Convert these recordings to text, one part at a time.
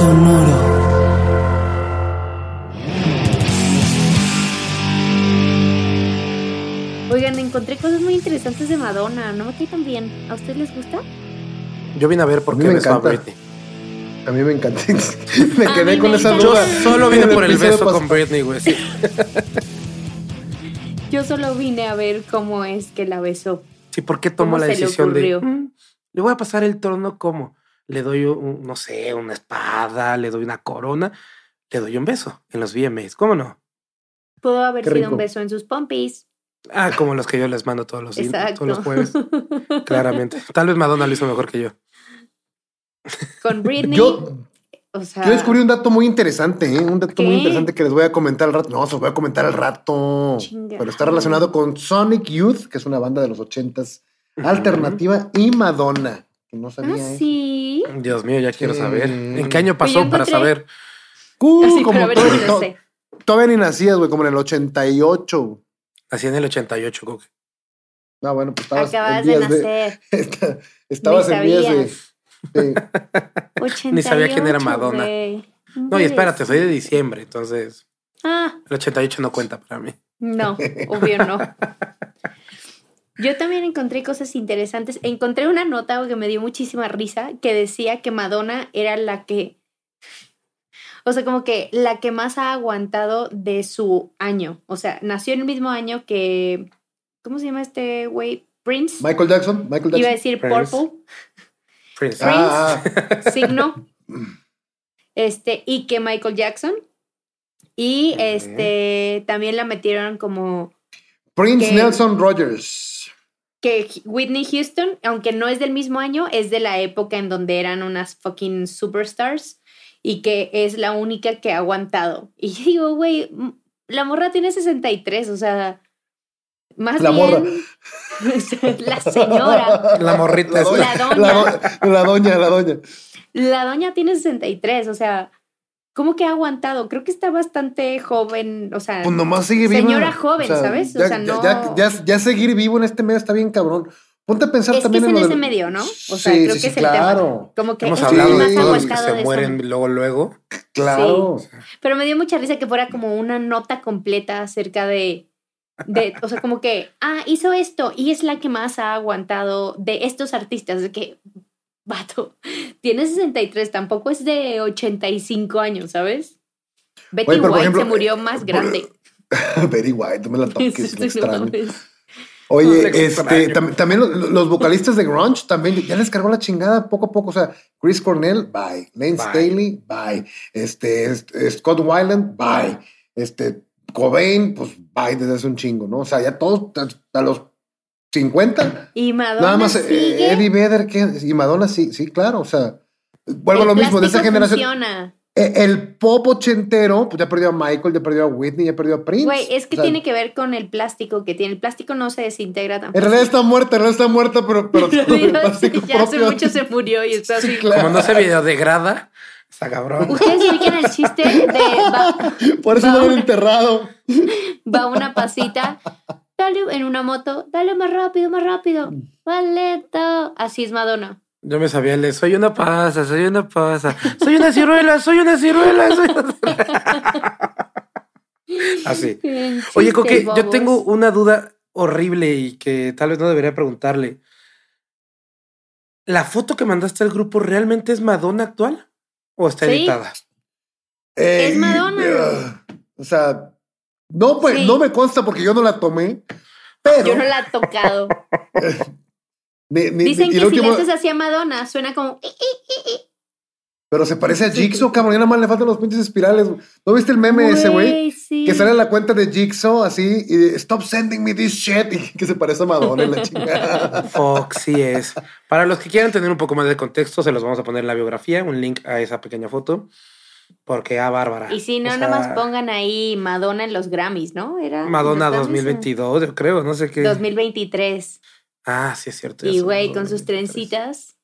Sonoro. Oigan, encontré cosas muy interesantes de Madonna. No me cae tan bien. ¿A ustedes les gusta? Yo vine a ver por qué me besó a encanta. Britney. A mí me encanta. me A quedé con me esa encanta. Yo duda. solo vine por el beso con Britney, güey. sí. Yo solo vine a ver cómo es que la besó. Sí, ¿por qué tomó ¿Cómo la decisión de? "Mm, le voy a pasar el trono como? Le doy un, no sé, una espada, le doy una corona, le doy un beso en los VMAs. ¿Cómo no? Pudo haber Qué sido rico. un beso en sus pompis. Ah, como los que yo les mando todos los, días, Exacto. todos los jueves. Claramente. Tal vez Madonna lo hizo mejor que yo. Con Britney. Yo, o sea, yo descubrí un dato muy interesante, ¿eh? un dato ¿Qué? muy interesante que les voy a comentar al rato. No, se los voy a comentar al rato. Chinga. Pero está relacionado con Sonic Youth, que es una banda de los ochentas, alternativa, y Madonna, que no Ah, sabía. ¿eh? sí. Dios mío, ya quiero Sí. saber. ¿En qué año pasó para saber? Uh, Así, como pero a ver todo- to- sé. todavía ni nacías, güey, como en el 88. Así en el 88, Coque. No, bueno, pues estabas Acabas en de vías de, nacer. Esta- estabas Ni en vías de, sabías. de- Ni sabía quién era 88, Madonna. No, y espérate, soy de diciembre, entonces Ah, el 88 no cuenta para mí. no, obvio no. Yo también encontré cosas interesantes. Encontré una nota que me dio muchísima risa que decía que Madonna era la que, o sea, como que la que más ha aguantado de su año. O sea, nació en el mismo año que, ¿cómo se llama este güey? Prince. Michael Jackson. Michael Iba a Jackson. decir Prince. Purple, Prince. Ah, ah, signo. Este, y que Michael Jackson. Y este, también la metieron como Prince que- Nelson Rogers. Que Whitney Houston, aunque no es del mismo año, es de la época en donde eran unas fucking superstars y que es la única que ha aguantado. Y yo digo, güey, la morra tiene 63, o sea, más La bien morra. la señora, La morrita La doña. doña, La, do- la doña, la doña. la doña tiene 63, o sea, ¿cómo que ha aguantado? Creo que está bastante joven, o sea, Pues nomás sigue viva. Señora joven, ¿sabes? O Ya, sea, ya- no- ya, ya- ya seguir vivo en este medio está bien cabrón. Ponte a pensar es que también es en en ese del- medio, ¿no? O sea, Sí, creo sí, que sí, es el tema. claro. Como que Hemos es hablado el de más todos los que aguantado se de mueren eso. luego, luego. Claro. Pero me dio mucha risa que fuera como una nota completa acerca de, de, o sea, como que, ah, hizo esto y es la que más ha aguantado de estos artistas. De que, vato, tiene 63, tampoco es de 85 años, ¿sabes? Betty Oye, pero por White ejemplo, se murió eh, más grande. Very white, no me la toques, lo extraño. Oye, No, este, tam- también los, los vocalistas de grunge también ya les cargó la chingada poco a poco. O sea, Chris Cornell, bye. Lane Bye. Staley, bye. Este, este, Scott Weiland, bye. Este, Cobain, pues bye desde hace un chingo, ¿no? O sea, ya todos a los 50. Y Madonna Nada más eh, sigue. Eddie Vedder que, y Madonna, sí, sí, claro. O sea, vuelvo a lo mismo de esa generación. funciona. Eh, El pop ochentero, pues ya perdió a Michael, ya perdió a Whitney, ya perdió a Prince. Güey, es que O sea, tiene que ver con el plástico que tiene. El plástico no se desintegra tampoco. En realidad está muerta, en realidad está muerta, pero, pero todo el plástico ya hace mucho se murió y está Sí, así. claro. Como no se videodegrada, está cabrón. Ustedes ubican el chiste de va, Por eso Va no lo han enterrado. va una pasita, dale en una moto, dale más rápido, más rápido, más lento. Así es Madonna. Yo me sabía el de soy una pasa, soy una pasa, soy una ciruela, soy una ciruela. soy una ciruela". Así. Oye, Coque, yo tengo una duda horrible y que tal vez no debería preguntarle. ¿La foto que mandaste al grupo realmente es Madonna actual? ¿O está Sí. editada? Es Madonna. eh, o sea, no, pues, Sí. no me consta porque yo no la tomé. Pero. Yo no la he tocado. ni- ni- Dicen que lo si último- le haces así a Madonna, suena como. "Eh, eh, eh, eh". Pero se parece a Jigsaw, cabrón. Ya nada más le faltan los pinches espirales. ¿No viste el meme ese, güey? sí. Que sale en la cuenta de Jigsaw así y de, stop sending me this shit. Y que se parece a Madonna en la chingada. Fox, sí es. Para los que quieran tener un poco más de contexto, se los vamos a poner en la biografía, un link a esa pequeña foto. Porque, ah, Bárbara. Y si no, O sea, más pongan ahí Madonna en los Grammys, ¿no? Era Madonna los Grammys, 2022, yo creo, no sé qué. 2023. Ah, sí, es cierto. Y güey, con sus 2023. trencitas.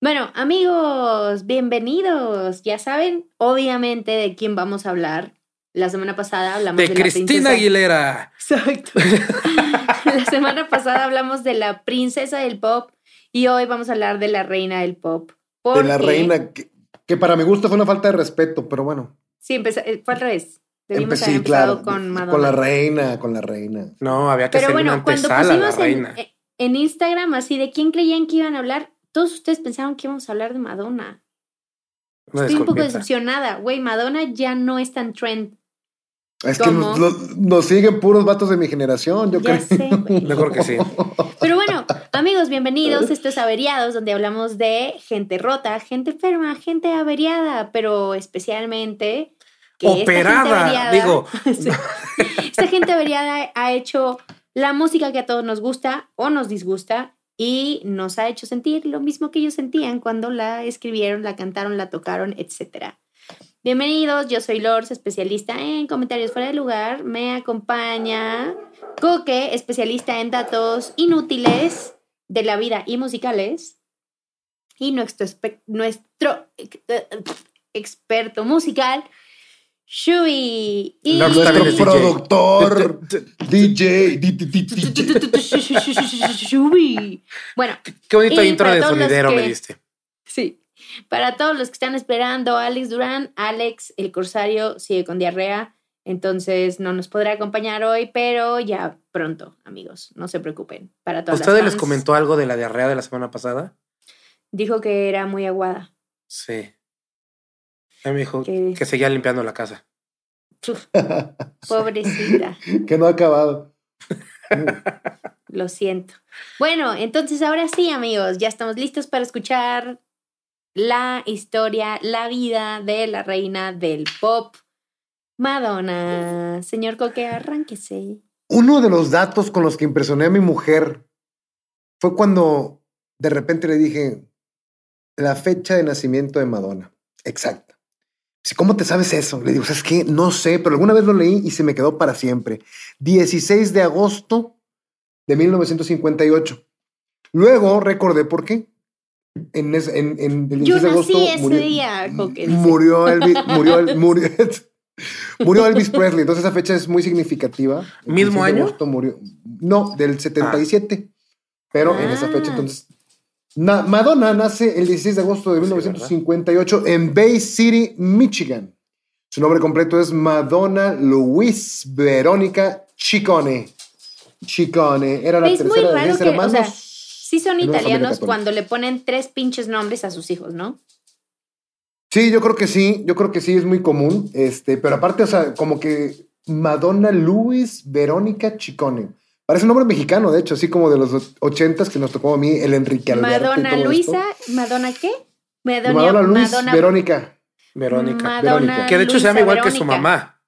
Bueno, amigos, bienvenidos. Ya saben, obviamente, de quién vamos a hablar. La semana pasada hablamos de, De la Cristina princesa- Aguilera. Exacto. la semana pasada hablamos de la princesa del pop y hoy vamos a hablar de la reina del pop. De la Porque- reina, que, que para mi gusto fue una falta de respeto, pero bueno. Sí, empezó, eh, fue al revés. Debimos Empe- haber empezado claro. con Madonna. Con la reina, con la reina. No, había que Pero hacer bueno, una cuando antesala a la pusimos en, reina. eh, en Instagram así de quién creían que iban a hablar, todos ustedes pensaron que íbamos a hablar de Madonna. Una Estoy un poco decepcionada. Güey, Madonna ya no es tan trend. Es que ¿Cómo? nos, nos- nos siguen puros vatos de mi generación, yo Ya creo. sé, creo que sí. Pero bueno, amigos, bienvenidos. Esto es Averiados, donde hablamos de gente rota, gente enferma, gente averiada, pero especialmente que esta gente Operada, averiada- digo. Esta gente averiada ha hecho la música que a todos nos gusta o nos disgusta y nos ha hecho sentir lo mismo que ellos sentían cuando la escribieron, la cantaron, la tocaron, etc. Bienvenidos, yo soy Lors, especialista en comentarios fuera de lugar. Me acompaña Coque, especialista en datos inútiles de la vida y musicales. Y nuestro, experto musical, Shui. Y Nuestro productor, DJ. Shui. Bueno, Qué bonito intro de sonidero me diste. Sí. Para todos los que están esperando, Alex Durán, Alex, el corsario, sigue con diarrea. Entonces no nos podrá acompañar hoy, pero ya pronto, amigos. No se preocupen. Para ¿A todos. ustedes les comentó algo de la diarrea de la semana pasada? Dijo que era muy aguada. Sí. A mí me dijo que seguía limpiando la casa. Uf, pobrecita. que no ha acabado. Lo siento. Bueno, entonces ahora sí, amigos, ya estamos listos para escuchar la historia, la vida de la reina del pop, Madonna. Señor Coque, arránquese. Uno de los datos con los que impresioné a mi mujer fue cuando de repente le dije la fecha de nacimiento de Madonna. Exacta. ¿Cómo te sabes eso? Le digo, es que no sé, pero alguna vez lo leí y se me quedó para siempre. 16 de agosto de 1958. Luego recordé por qué. En, es- en, en el 16 Yo de agosto nací ese murió, día, murió Elvis, murió, el- murió, murió Elvis Presley. Entonces esa fecha es muy significativa. El ¿Mismo 16 de año? agosto murió. No, del 77. Pero en esa fecha, Ah. entonces. Na- Madonna nace el 16 de agosto de Sí, 1958 en Bay City, Michigan. Su nombre completo es Madonna Luis Verónica Ciccone. Ciccone. Era la Es muy tercera de raro diez que, o hermanos. sea, Sí son italianos cuando le ponen tres pinches nombres a sus hijos, ¿no? Sí, yo creo que sí, yo creo que sí es muy común, este, pero aparte, o sea, como que Madonna Luis Verónica Chicone. Parece un nombre mexicano, de hecho, así como de los ochentas que nos tocó a mí el Enrique Alberto. Madonna Luisa, esto. ¿Madonna qué? Madonna, Madonna Luis Madonna- Verónica. Verónica. Madonna Verónica. Que de hecho se llama igual que su mamá.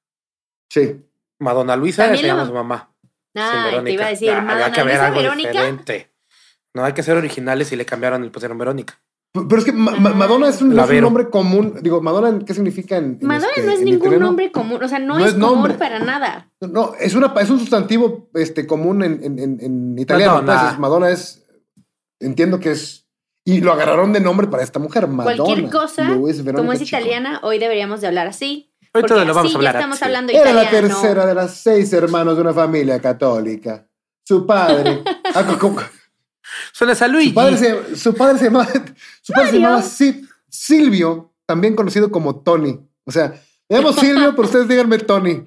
Sí. Madonna Luisa se la llama ma- su mamá. Ah, Sin te iba a decir, Ah, había Madonna que Luisa Verónica. diferente. No hay que ser originales y le cambiaron y pusieron Verónica. Pero es que Ma- Ma- Ah. Madonna es un, no La es un Vero. nombre común. Digo, Madonna, ¿qué significa en, en Madonna este, no es en ningún italiano? nombre común, o sea, no, No es, es común nombre. para nada. No, es, una, es un sustantivo este, común en, en, en, italiano. Madonna. pues, es- Madonna es. Entiendo que es. Y lo agarraron de nombre para esta mujer, Madonna. Cualquier cosa, como es italiana, hoy deberíamos de hablar así. Ahorita lo vamos así a hablar ya estamos así. hablando Era la italiano. tercera de las seis hermanos de una familia católica. Su padre. Suena a Luigi. su padre se, su padre se llamaba, su padre se llamaba Si- Silvio, también conocido como Tony. O sea, me llamo Silvio, pero ustedes díganme Tony.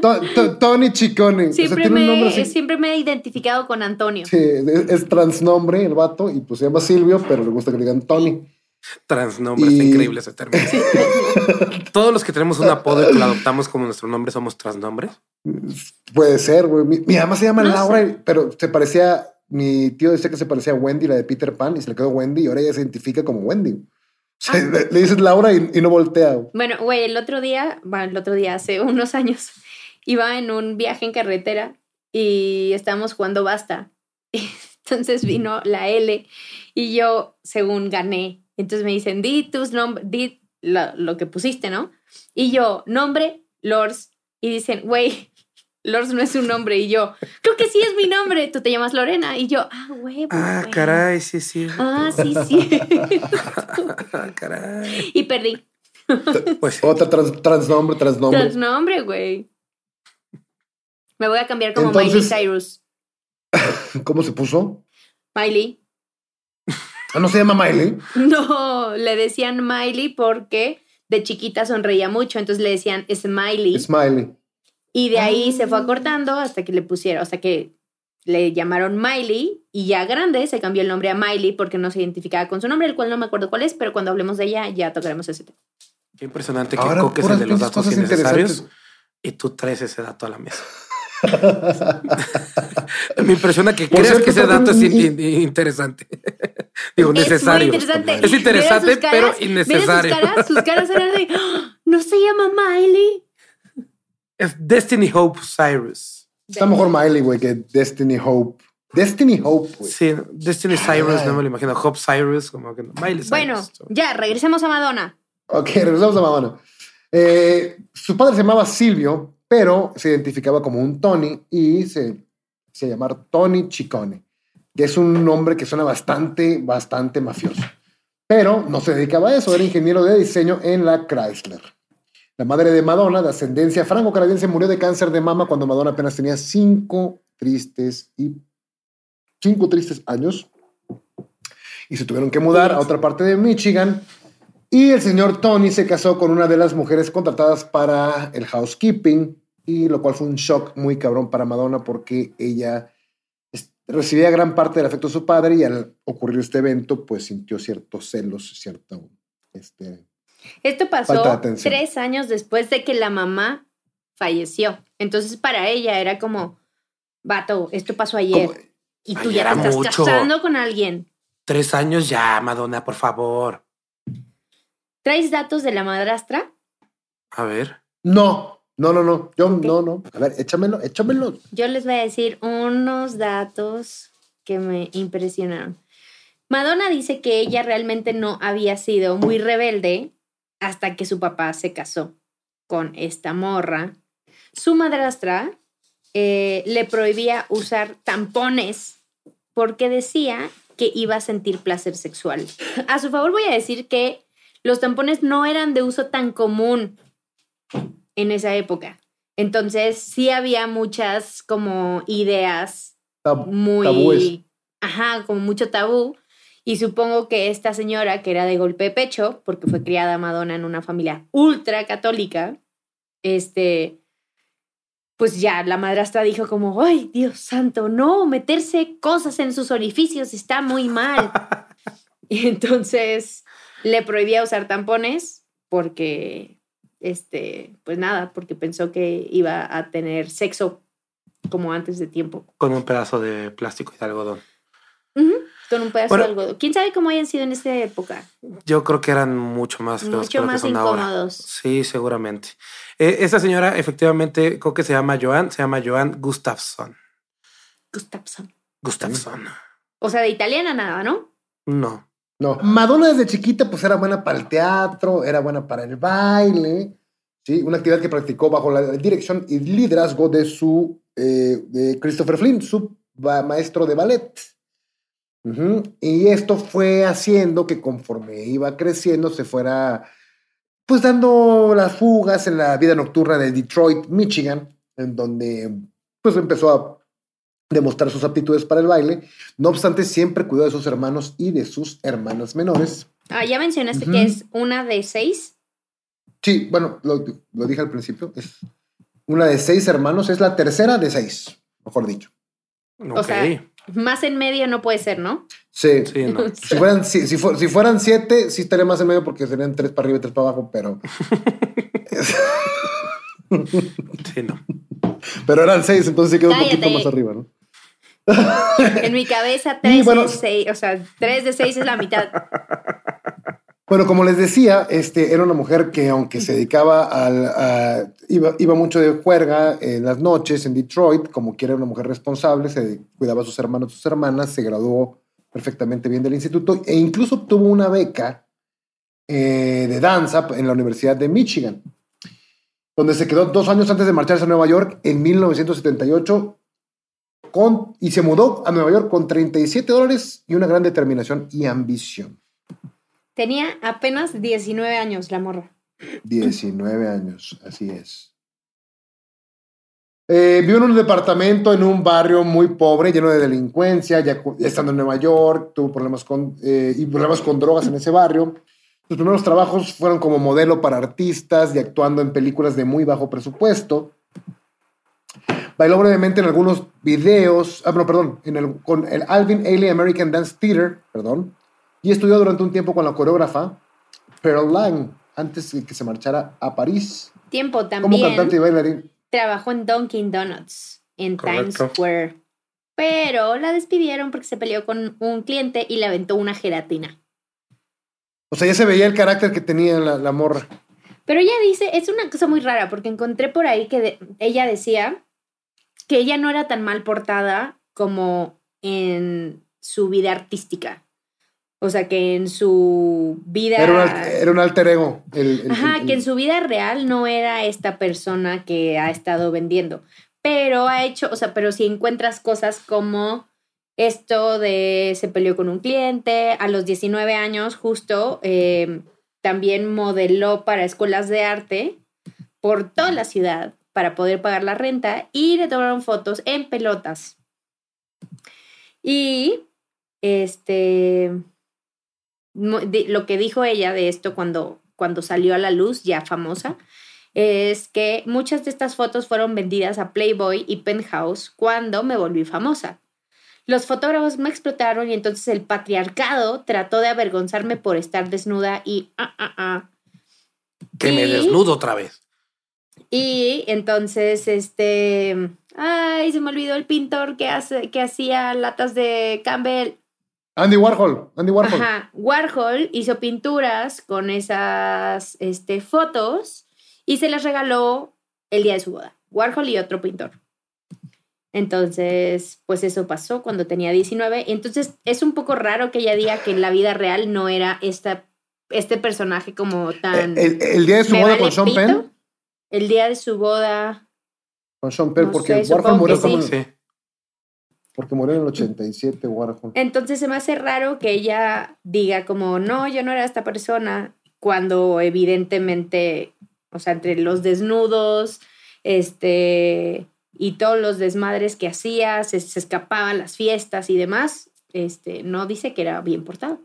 To- to- Tony Chicone. O sea, Siempre, tiene me, siempre me he identificado con Antonio. Sí, es, es transnombre el vato y pues se llama Silvio, pero le gusta que le digan Tony. Transnombre, Y- está increíble ese término. Todos los que tenemos un apodo y que lo adoptamos como nuestro nombre somos transnombres. Puede ser, güey. Mi, mi mamá se llama No Laura, sé. pero se parecía. Mi tío decía que se parecía a Wendy, la de Peter Pan, y se le quedó Wendy, y ahora ella se identifica como Wendy. O sea, le, le dices Laura y, y no voltea. güey. Bueno, güey, el otro día, bueno, el otro día, hace unos años, iba en un viaje en carretera y estábamos jugando basta. Entonces vino la L y yo, según gané, entonces me dicen, di tus nombres, di lo, lo que pusiste, ¿no? Y yo, nombre, Lors. Y dicen, güey, Lors no es un nombre. Y yo, creo que sí es mi nombre. Tú te llamas Lorena. Y yo, ah, güey. Ah, caray, sí, sí. Ah, sí, sí. Ah, caray. y perdí. Pues. Otra trans, transnombre, transnombre. Transnombre, güey. Me voy a cambiar como Entonces- Miley Cyrus. ¿Cómo se puso? Miley. Ah, no se llama Miley. No, le decían Miley porque de chiquita sonreía mucho, entonces le decían Smiley. Smiley. Y de ahí se Ah. fue acortando hasta que le pusieron, hasta que le llamaron Miley y ya grande se cambió el nombre a Miley porque no se identificaba con su nombre, el cual no me acuerdo cuál es, pero cuando hablemos de ella ya tocaremos ese tema. Qué impresionante que Ahora, Coque es el de los datos innecesarios y tú traes ese dato a la mesa. Me impresiona que creas cierto, que ese dato es in- in- interesante. Digo, Es muy necesario. interesante. Es interesante, pero innecesario. Sus caras, sus caras eran de, "Ah, no se llama Miley. Es Destiny Hope Cyrus. Está mejor Miley, güey, que Destiny Hope. Destiny Hope, güey. Sí, Destiny Cyrus, no me lo imagino. Hope Cyrus, como que no. Miley Cyrus. Bueno, ya, regresemos a Madonna. Ok, regresamos a Madonna. Eh, su padre se llamaba Silvio, pero se identificaba como un Tony y se, se llamaba Tony Ciccone, que es un nombre que suena bastante, bastante mafioso. Pero no se dedicaba a eso, era ingeniero de diseño en la Chrysler. La madre de Madonna, de ascendencia franco-canadiense, murió de cáncer de mama cuando Madonna apenas tenía cinco tristes y cinco tristes años y se tuvieron que mudar a otra parte de Michigan. Y el señor Tony se casó con una de las mujeres contratadas para el housekeeping, y lo cual fue un shock muy cabrón para Madonna porque ella recibía gran parte del afecto de su padre y al ocurrir este evento, pues sintió ciertos celos, cierto, este, Esto pasó tres años después de que la mamá falleció. Entonces, para ella era como, vato, esto pasó ayer. y tú Ay, ya te estás mucho. casando con alguien. Tres años ya, Madonna, por favor. ¿Traes datos de la madrastra? A ver. no, no, no, no, yo no, no. A ver, échamelo, échamelo. Yo les voy a decir unos datos que me impresionaron. Madonna dice que ella realmente no había sido muy rebelde hasta que su papá se casó con esta morra. Su madrastra eh, le prohibía usar tampones porque decía que iba a sentir placer sexual. A su favor voy a decir que los tampones no eran de uso tan común en esa época. Entonces sí había muchas como ideas Tab- muy... tabúes. Ajá, como mucho tabú. Y supongo que esta señora, que era de golpe de pecho, porque fue criada Madonna en una familia ultra católica, este, pues ya la madrastra dijo como, ay, Dios santo, no, meterse cosas en sus orificios está muy mal. y entonces le prohibía usar tampones porque, este, pues nada, porque pensó que iba a tener sexo como antes de tiempo. Con un pedazo de plástico y de algodón. Ujú, Con un pedazo Bueno. de algodón. ¿Quién sabe cómo hayan sido en esa época? Yo creo que eran mucho más feos que Mucho que más son ahora. incómodos. Sí, seguramente. Eh, esta señora, efectivamente, creo que se llama Joan, se llama Joan Gustafsson. Gustafsson. Gustafsson. O sea, de italiana nada, ¿no? No. No, Madonna desde chiquita pues era buena para el teatro, era buena para el baile, ¿sí? Una actividad que practicó bajo la dirección y liderazgo de su, eh, de Christopher Flynn, su maestro de ballet. Y esto fue haciendo que conforme iba creciendo se fuera pues dando las fugas en la vida nocturna de Detroit, Michigan, en donde pues empezó a demostrar sus aptitudes para el baile. No obstante, siempre cuidó de sus hermanos y de sus hermanas menores. Ah, ya mencionaste que es una de seis. Sí, bueno, lo, lo dije al principio, es una de seis hermanos, es la tercera de seis, mejor dicho. Ok. O sea, más en medio no puede ser, ¿no? Sí. sí, no. Si fueran, si, si fu- si fueran siete, sí estaría más en medio porque serían tres para arriba y tres para abajo, pero, Sí, no. pero eran seis, entonces sí quedó un poquito más arriba, ¿no? En mi cabeza, tres bueno- de seis. O sea, tres de seis es la mitad. Bueno, como les decía, este, era una mujer que aunque se dedicaba al... a- iba, iba mucho de juerga en las noches en Detroit, como que era una mujer responsable, se cuidaba a sus hermanos, sus hermanas, se graduó perfectamente bien del instituto e incluso obtuvo una beca eh, de danza en la Universidad de Michigan, donde se quedó dos años antes de marcharse a Nueva York en 1978 con, y se mudó a Nueva York con 37 dólares y una gran determinación y ambición. Tenía apenas 19 años la morra. 19 años, así es. Eh, vivió en un departamento en un barrio muy pobre, lleno de delincuencia, estando en Nueva York, tuvo problemas con, eh, y problemas con drogas en ese barrio. Sus primeros trabajos fueron como modelo para artistas y actuando en películas de muy bajo presupuesto. Bailó brevemente en algunos videos, ah, no, perdón, con el Alvin Ailey American Dance Theater, perdón, y estudió durante un tiempo con la coreógrafa Pearl Lang, antes de que se marchara a París Tiempo como también. cantante y bailarín. trabajó en Dunkin' Donuts en Times. Square. Pero la despidieron porque se peleó con un cliente y le aventó una gelatina. O sea, ya se veía el carácter que tenía la, la morra. Pero ella dice, es una cosa muy rara porque encontré por ahí que de- ella decía que ella no era tan mal portada como en su vida artística. O sea, que en su vida... Era un, era un alter ego. el- el- Ajá, el- que en su vida real no era esta persona que ha estado vendiendo. Pero ha hecho, o sea, pero si encuentras cosas como esto de se peleó con un cliente, a los 19 años justo, eh, también modeló para escuelas de arte por toda la ciudad para poder pagar la renta y le tomaron fotos en pelotas. Y este lo que dijo ella de esto cuando, cuando salió a la luz, ya famosa, es que muchas de estas fotos fueron vendidas a Playboy y Penthouse cuando me volví famosa. Los fotógrafos me explotaron y entonces el patriarcado trató de avergonzarme por estar desnuda y ah, ah, ah. Que me desnudo otra vez. Y entonces, este, ay, se me olvidó el pintor que hace, que hacía latas de Campbell. Andy Warhol. Andy Warhol. Ajá, Warhol hizo pinturas con esas este, fotos y se las regaló el día de su boda. Warhol y otro pintor. Entonces, pues eso pasó cuando tenía 19. Entonces, es un poco raro que ella diga que en la vida real no era esta, este personaje como tan... El, el día de su ¿me boda vale con Sean? Penn. El día de su boda... Con Sean Penn, No porque sé, Warhol murió como. sí. Porque murió en el 87, Warhol. Entonces se me hace raro que ella diga como, no, yo no era esta persona, cuando evidentemente, o sea, entre los desnudos, este, y todos los desmadres que hacía, se, se escapaba a las fiestas y demás, este, no dice que era bien portado.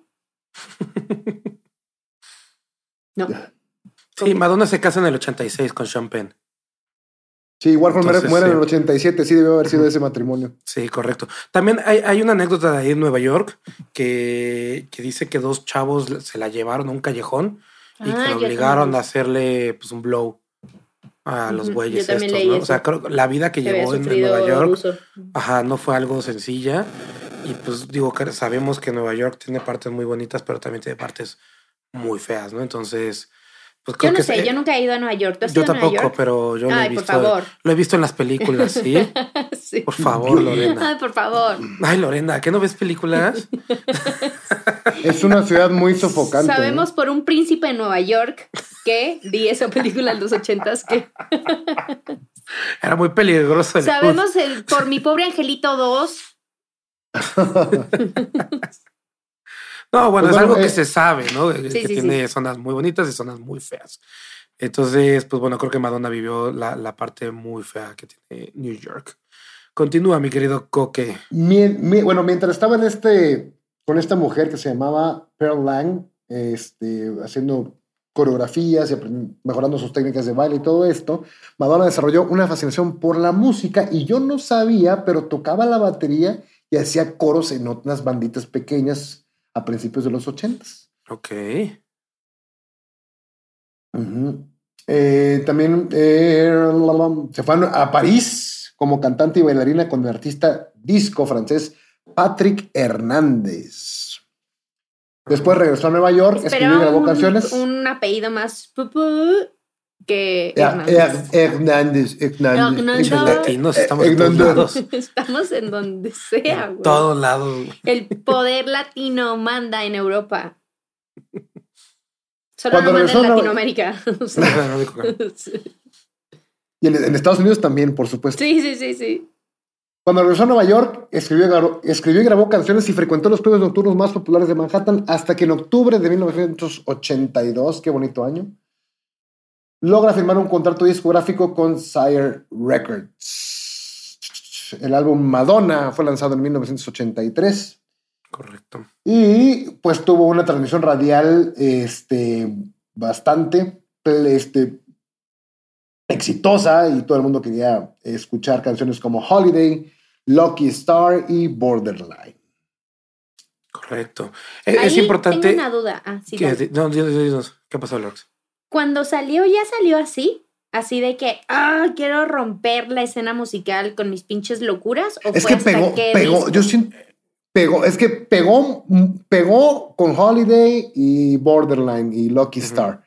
No. Sí, Madonna se casa en el 86 con Sean Penn. Sí, Warhol Entonces, muere en el 87. Sí, debió haber sido ese matrimonio. Sí, correcto. También hay, hay una anécdota de ahí en Nueva York que, que dice que dos chavos se la llevaron a un callejón y Ah, que lo obligaron también. a hacerle pues, un blow a los güeyes yo estos, ¿no? eso. O sea, creo que la vida que llevó en, Nueva York, ajá, no fue algo sencilla. Y pues digo que sabemos que Nueva York tiene partes muy bonitas, pero también tiene partes muy feas, ¿no? Entonces, pues Yo no que sé, es- yo nunca he ido a Nueva York. ¿Tú has yo ido a Nueva tampoco, York? pero yo lo he Ay, por visto. favor. Lo he visto en las películas, ¿sí? sí. Por favor, Lorena. Ay, por favor. Ay, Lorena, ¿qué no ves películas? Es una ciudad muy sofocante. ¿no? Sabemos por un príncipe de Nueva York que vi esa película en los ochentas que Era muy peligroso. el sabemos el, por mi pobre angelito 2 No, bueno, Pues es algo que eh, se sabe, ¿no? Sí, que sí, tiene zonas muy bonitas y zonas muy feas. Entonces, pues bueno, creo que Madonna vivió la, la parte muy fea que tiene New York. Continúa, mi querido Coque. Mi- bueno, mientras estaba en este, con esta mujer que se llamaba Pearl Lang, este, haciendo coreografías y mejorando sus técnicas de baile y todo esto, Madonna desarrolló una fascinación por la música y yo no sabía, pero tocaba la batería y hacía coros en unas banditas pequeñas a principios de los ochentas. Ok. Eh, también eh, se fue a París como cantante y bailarina con el artista disco francés Patrick Hernández. Después regresó a Nueva York, escribió y grabó un, canciones. un apellido más que Hernández. Er- Hernández, Hernández. Los latinos estamos en Eh, todos no, no. lados. Estamos en donde sea, güey. Todos lados. El poder latino manda en Europa. Solo Cuando no manda en Latinoamérica. Sí, Y en, Estados Unidos también, por supuesto. sí, sí, sí. Cuando regresó a Nueva York, escribió y, grabó, escribió y grabó canciones y frecuentó los clubes nocturnos más populares de Manhattan hasta que en octubre de 1982, qué bonito año, logra firmar un contrato discográfico con Sire Records. El álbum Madonna fue lanzado en 1983 Correcto. y pues tuvo una transmisión radial este, bastante este, exitosa y todo el mundo quería escuchar canciones como Holiday, Lucky Star y Borderline. Correcto. Es, importante. Tengo una duda. Ah, sí, que- dale. no, dinos, dinos, ¿Qué pasó, Lorx? Cuando salió, ya salió así. Así de que, ah, quiero romper la escena musical con mis pinches locuras. ¿O Es fue que hasta pegó, pegó, disco? yo siento, pegó, es que pegó, pegó con Holiday y Borderline y Lucky. Star.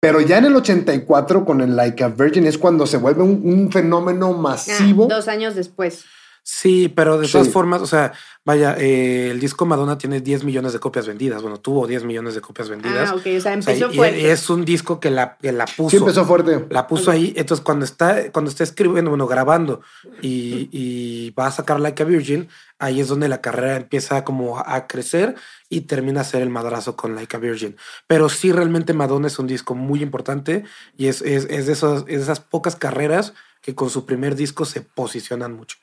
Pero ya en el 84 con el Like a Virgin es cuando se vuelve un, un fenómeno Ah, masivo. dos años después. Sí, pero de Sí. todas formas, o sea, vaya, eh, el disco Madonna tiene 10 millones de copias vendidas. Bueno, tuvo 10 millones de copias vendidas. Ah, ok. O sea, O sea, empezó y- fuerte. y es un disco que la, que la puso. sí empezó fuerte. La puso ahí. Entonces, cuando está, cuando está escribiendo, bueno, grabando y, y va a sacar Like a Virgin, ahí es donde la carrera empieza como a, a crecer y termina a ser el madrazo con Like a Virgin. Pero sí, realmente Madonna es un disco muy importante y es, es, es de, esos, es de esas pocas carreras que con su primer disco se posicionan mucho.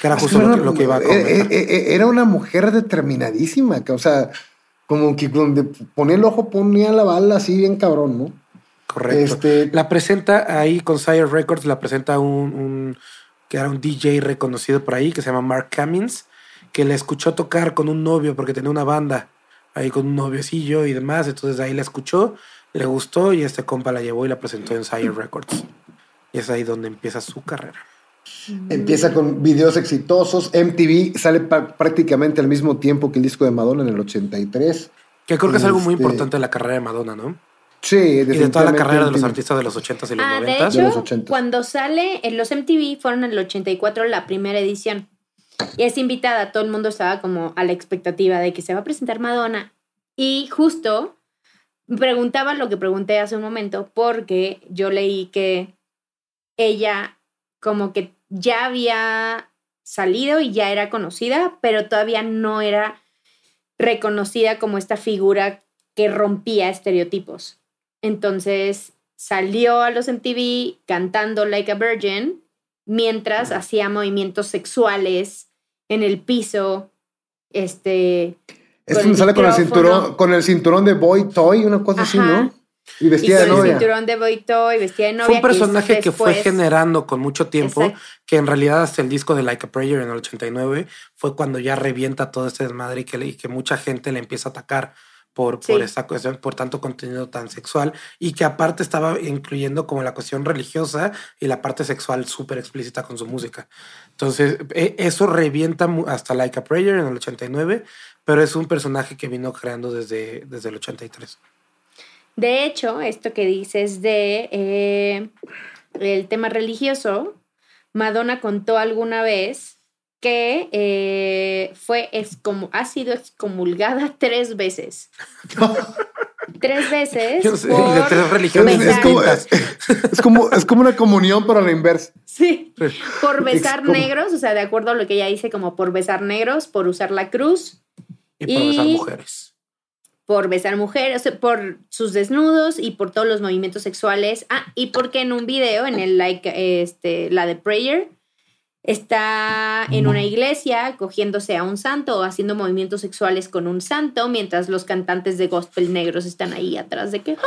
Que era justo lo que, lo que iba a Eh, comentar. eh, eh, Era una mujer determinadísima, que, o sea, como que donde ponía el ojo ponía la bala así bien cabrón, ¿no? Correcto. Este, La presenta ahí con Sire Records, la presenta un, un- que era un DJ reconocido por ahí, que se llama Mark Cummins, que le escuchó tocar con un novio porque tenía una banda ahí con un noviocillo y demás. Entonces ahí la escuchó, le gustó y este compa la llevó y la presentó en Sire Records. Y es ahí donde empieza su carrera. Empieza con videos exitosos. MTV sale prácticamente al mismo tiempo que el disco de Madonna en el 83. Que creo que es algo muy Este- importante de la carrera de Madonna, ¿no? Sí, Y de toda la carrera de los MTV. artistas de los 80s y los Ah, de 90s. De los hecho, 80s. cuando sale en los MTV fueron en el 84 la primera edición. Y es invitada, todo el mundo estaba como a la expectativa de que se va a presentar Madonna. Y justo preguntaba lo que pregunté hace un momento porque yo leí que ella como que ya había salido y ya era conocida, pero todavía no era reconocida como esta figura que rompía estereotipos. Entonces salió a los MTV cantando Like a Virgin mientras hacía movimientos sexuales en el piso. Este. Es el sale con el cinturón, con el cinturón de Boy Toy, una cosa así. ¿no? Y Y vestida de el novia. cinturón de boito y vestida de novia. Fue un personaje que fue generando con mucho tiempo, Exacto. que en realidad hasta el disco de Like a Prayer en el 89 fue cuando ya revienta todo este desmadre y que, le- y que mucha gente le empieza a atacar por, por Sí. esta cuestión, por tanto contenido tan sexual y que aparte estaba incluyendo como la cuestión religiosa y la parte sexual súper explícita con su música. Entonces, e- eso revienta hasta Like a Prayer en el 89, pero es un personaje que vino creando desde, desde el 83. De hecho, esto que dices de eh, el tema religioso, Madonna contó alguna vez que eh, fue excomu- ha sido excomulgada tres veces. tres veces. Yo no sé, por de tres religiones Es, como, es, es como, es como una comunión, pero a la inversa. Sí, por besar Excom- negros, o sea, de acuerdo a lo que ella dice, como por besar negros, por usar la cruz, Y por besar mujeres. Por besar mujeres, por sus desnudos y por todos los movimientos sexuales. Ah, y porque en un video, en el like, este, la de Prayer, está en una iglesia cogiéndose a un santo o haciendo movimientos sexuales con un santo, mientras los cantantes de gospel negros están ahí atrás de que.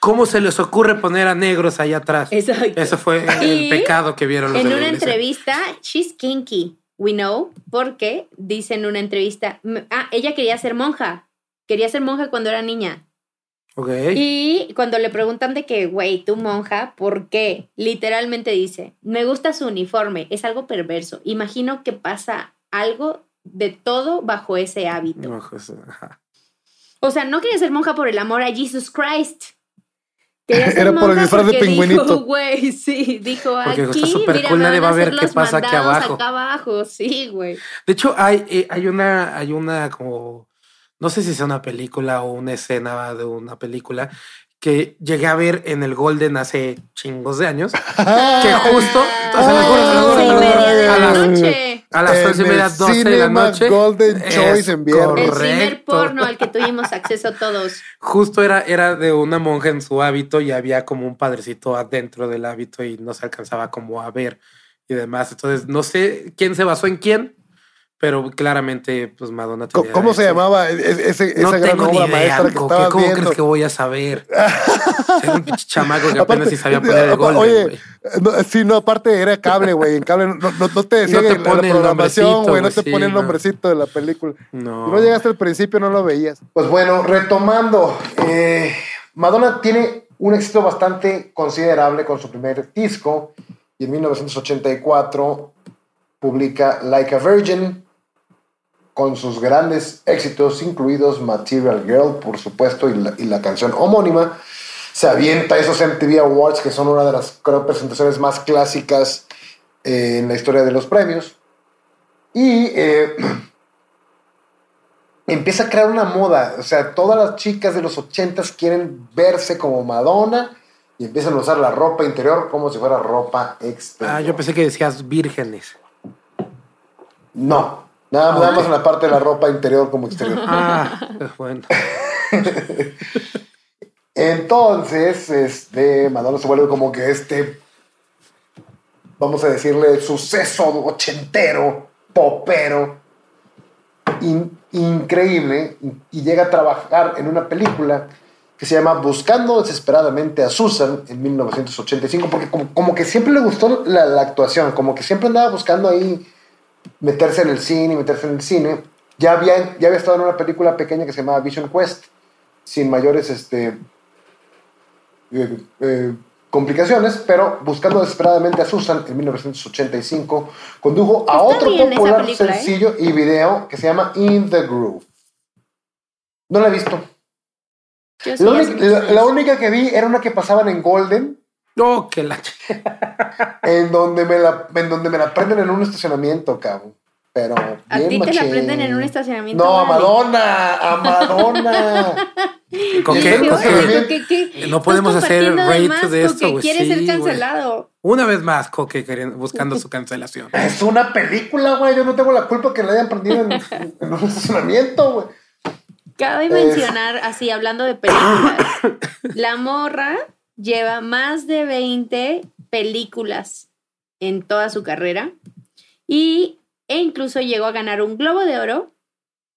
¿Cómo se les ocurre poner a negros allá atrás? Exacto. Eso fue Y el pecado que vieron los En de una entrevista, she's kinky, we know, porque dice en una entrevista, ah, ella quería ser monja, quería ser monja cuando era niña. Ok. Y cuando le preguntan de que, güey, tú monja, ¿por qué? Literalmente dice, me gusta su uniforme, es algo perverso. Imagino que pasa algo de todo bajo ese hábito. Pues, ajá. O sea, no quería ser monja por el amor a Jesus Christ. Quería ser Era por el disfraz de pingüinito. Güey, sí, dijo Porque aquí, está mira, cool, me nadie van va a ver qué pasa aquí mandados abajo. Acá abajo, sí, güey. De hecho, hay, eh, hay una, hay una como, no sé si sea una película o una escena de una película que llegué a ver en el Golden hace chingos de años. que justo, o sea, les juro, se los juro, Once se y los juro, media de a la las, noche. a las once y media, el doce de la noche. Golden Es Choice en viernes. El ciber porno al que tuvimos acceso todos. Justo era, era de una monja en su hábito y había como un padrecito adentro del hábito y no se alcanzaba como a ver y demás. Entonces, no sé quién se basó en quién, pero claramente, pues Madonna tenía ¿Cómo se llamaba e- e- ese, No esa gran tengo ni obra idea, maestra que Coque. estabas ¿Cómo viendo? crees que voy a saber? Soy un pinche chamaco que apenas Aparte- si sabía poner el gol. Oye, no, sí, no, aparte era cable, güey. En cable no, no, no te decía No te la- programación, güey. No te sí, pone el no. nombrecito de la película. No. Si no llegaste al principio, no lo veías. Pues bueno, retomando. eh, Madonna tiene un éxito bastante considerable con su primer disco. Y en 1984 publica Like a Virgin con sus grandes éxitos, incluidos Material Girl, por supuesto, y la, y la canción homónima. Se avienta esos MTV Awards, que son una de las creo, presentaciones más clásicas eh, en la historia de los premios. Y eh, empieza a crear una moda. O sea, todas las chicas de los ochentas quieren verse como Madonna y empiezan a usar la ropa interior como si fuera ropa exterior. Ah, yo pensé que decías vírgenes. No, nada, nada más en la parte de la ropa interior como exterior. Ah, bueno. Entonces, este, Madonna se vuelve como que este, vamos a decirle, suceso ochentero, popero, in- increíble, y, y llega a trabajar en una película que se llama Buscando desesperadamente a Susan en 1985, porque como, como que siempre le gustó la, la actuación, como que siempre andaba buscando ahí meterse en el cine, meterse en el cine. Ya había, ya había estado en una película pequeña que se llamaba Vision Quest, sin mayores este, eh, eh, complicaciones, pero buscando desesperadamente a Susan en 1985, condujo a Está otro popular película, ¿eh? sencillo y video que se llama In the Groove. No la he visto. Sí, La, única- la única que vi era una que pasaban en Golden, No, que la ch- en donde me la, en donde me la prenden en un estacionamiento, cabrón. Pero ¿A ti te la prenden en un estacionamiento? No, a. Madonna, a Madonna. ¿Con qué? sí, ¿Con sí, qué? sí. ¿Con qué- qué? No podemos Estás hacer rate de esto, porque güey. quieres Sí, ser cancelado. Una vez más, Coque, queriendo- buscando su cancelación. Es una película, güey. Yo no tengo la culpa que la hayan prendido en, en un estacionamiento, güey. Cabe mencionar, así hablando de películas, la morra lleva más de 20 películas en toda su carrera y, e incluso llegó a ganar un Globo de Oro.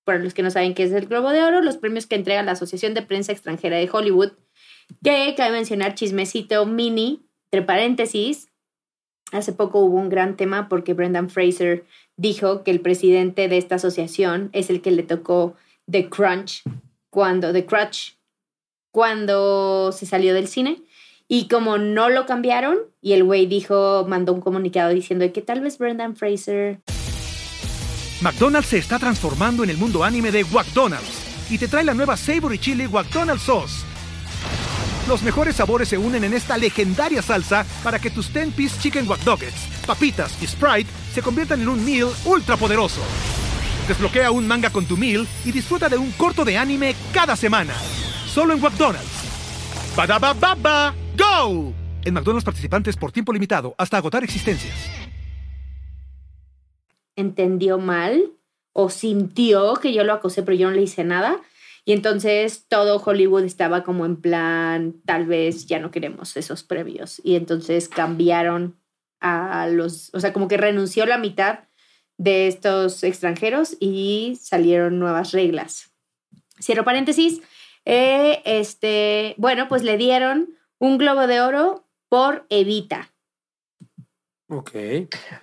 Para los que no saben qué es el Globo de Oro, los premios que entrega la Asociación de Prensa Extranjera de Hollywood, que cabe mencionar chismecito mini, entre paréntesis. Hace poco hubo un gran tema porque Brendan Fraser dijo que el presidente de esta asociación es el que le tocó The Crunch cuando The Crutch cuando se salió del cine y como no lo cambiaron y el güey dijo mandó un comunicado diciendo que tal vez Brendan Fraser McDonald's se está transformando en el mundo anime de McDonald's y te trae la nueva Savory Chili McDonald's Sauce. Los mejores sabores se unen en esta legendaria salsa para que tus 10-piece chicken wack Nuggets, papitas y Sprite se conviertan en un meal ultra poderoso. Desbloquea un manga con tu meal y disfruta de un corto de anime cada semana. Solo en McDonald's. Baba, go! En McDonald's participantes por tiempo limitado hasta agotar existencias. entendió mal o sintió que yo lo acosé pero yo no le hice nada y entonces todo Hollywood estaba como en plan tal vez ya no queremos esos previos. Y entonces cambiaron a los o sea como que renunció la mitad de estos extranjeros y salieron nuevas reglas. Cierro paréntesis. Eh, este bueno pues le dieron un globo de oro por Evita Ok.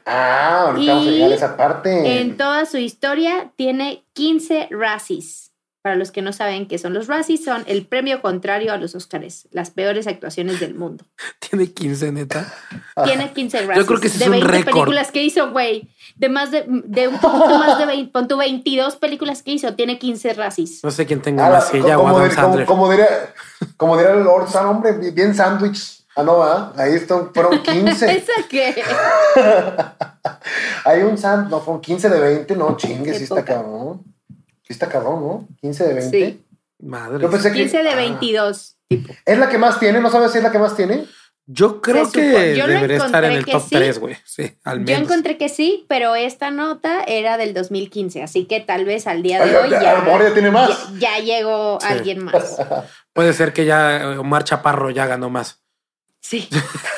Ah, ahorita vamos a llegar a esa parte. En toda su historia tiene 15 Razzies. Para los que no saben qué son los Razzies, son el premio contrario a los Oscars, las peores actuaciones del mundo. Tiene 15, neta. Tiene 15 Razzies. creo que ese de es un 20 récord. películas que hizo, güey. De más de, de un poquito más de 20, pon tu 22 películas que hizo, tiene 15 Razzies. No sé quién tenga Ah, más, si ella o como, Adam dir- como- como diría, como diría el Lord San, hombre, bien sándwich. Ah, no, ¿verdad? Ahí están, fueron 15. ¿Esa qué? Hay un sándwich, no, fueron 15 de 20, no, chingue, Qué sí está cabrón. Sí está cabrón, ¿no? 15 de 20. Sí. Madre. Yo pensé que 15 de ah, 22, tipo. ¿Es la que más tiene? ¿No sabes si es la que más tiene? Yo creo que debería estar en encontré el que top sí. 3, güey. Sí, al Yo encontré que sí, pero esta nota era del 2015, así que tal vez al día de Ay, hoy ya- ya, a lo mejor ya tiene más. ya, ya llegó Sí. alguien más. Puede ser que ya eh, Omar Chaparro ya ganó más. Sí.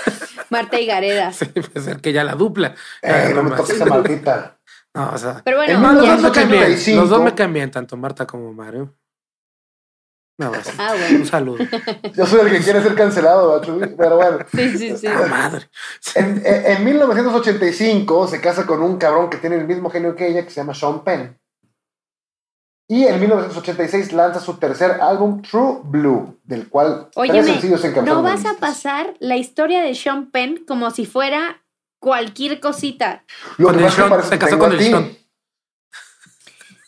Marta y Gareda. Sí, puede ser que ya la dupla. Eh, no me toques esa maldita. No, o sea, Pero bueno, no, los, dos me caen bien. 85. los dos me caen bien, tanto Marta como Mario. No, Ah, bueno. un saludo. Yo soy el que quiere ser cancelado, pero bueno. Sí, sí, sí. Ah, madre. En, en- en 1985 se casa con un cabrón que tiene el mismo genio que ella, que se llama Sean Penn. Y en 1986 lanza su tercer álbum, True Blue, del cual tres Óyeme, sencillos encabezaron no vas a pasar la historia de Sean Penn como si fuera cualquier cosita. Lo Con que el pasa es que Sean, parece se casó con el. Sean.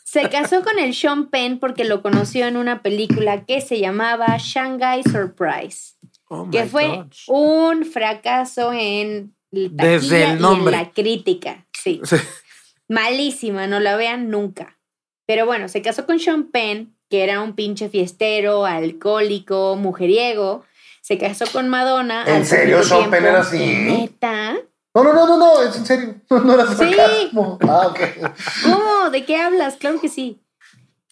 Se casó con el Sean Penn porque lo conoció en una película que se llamaba Shanghai Surprise, Oh, que fue gosh. un fracaso en Desde el y en nombre. la crítica. Sí. Sí. Malísima, no la vean nunca. Pero bueno, se casó con Sean Penn, que era un pinche fiestero, alcohólico, mujeriego. Se casó con Madonna. ¿En serio Sean Penn era así? ¿Neta? No, no, no, no, no, es en serio. No era Sí. sarcasmo. Ah, ok. ¿Cómo? ¿De qué hablas? Claro que sí.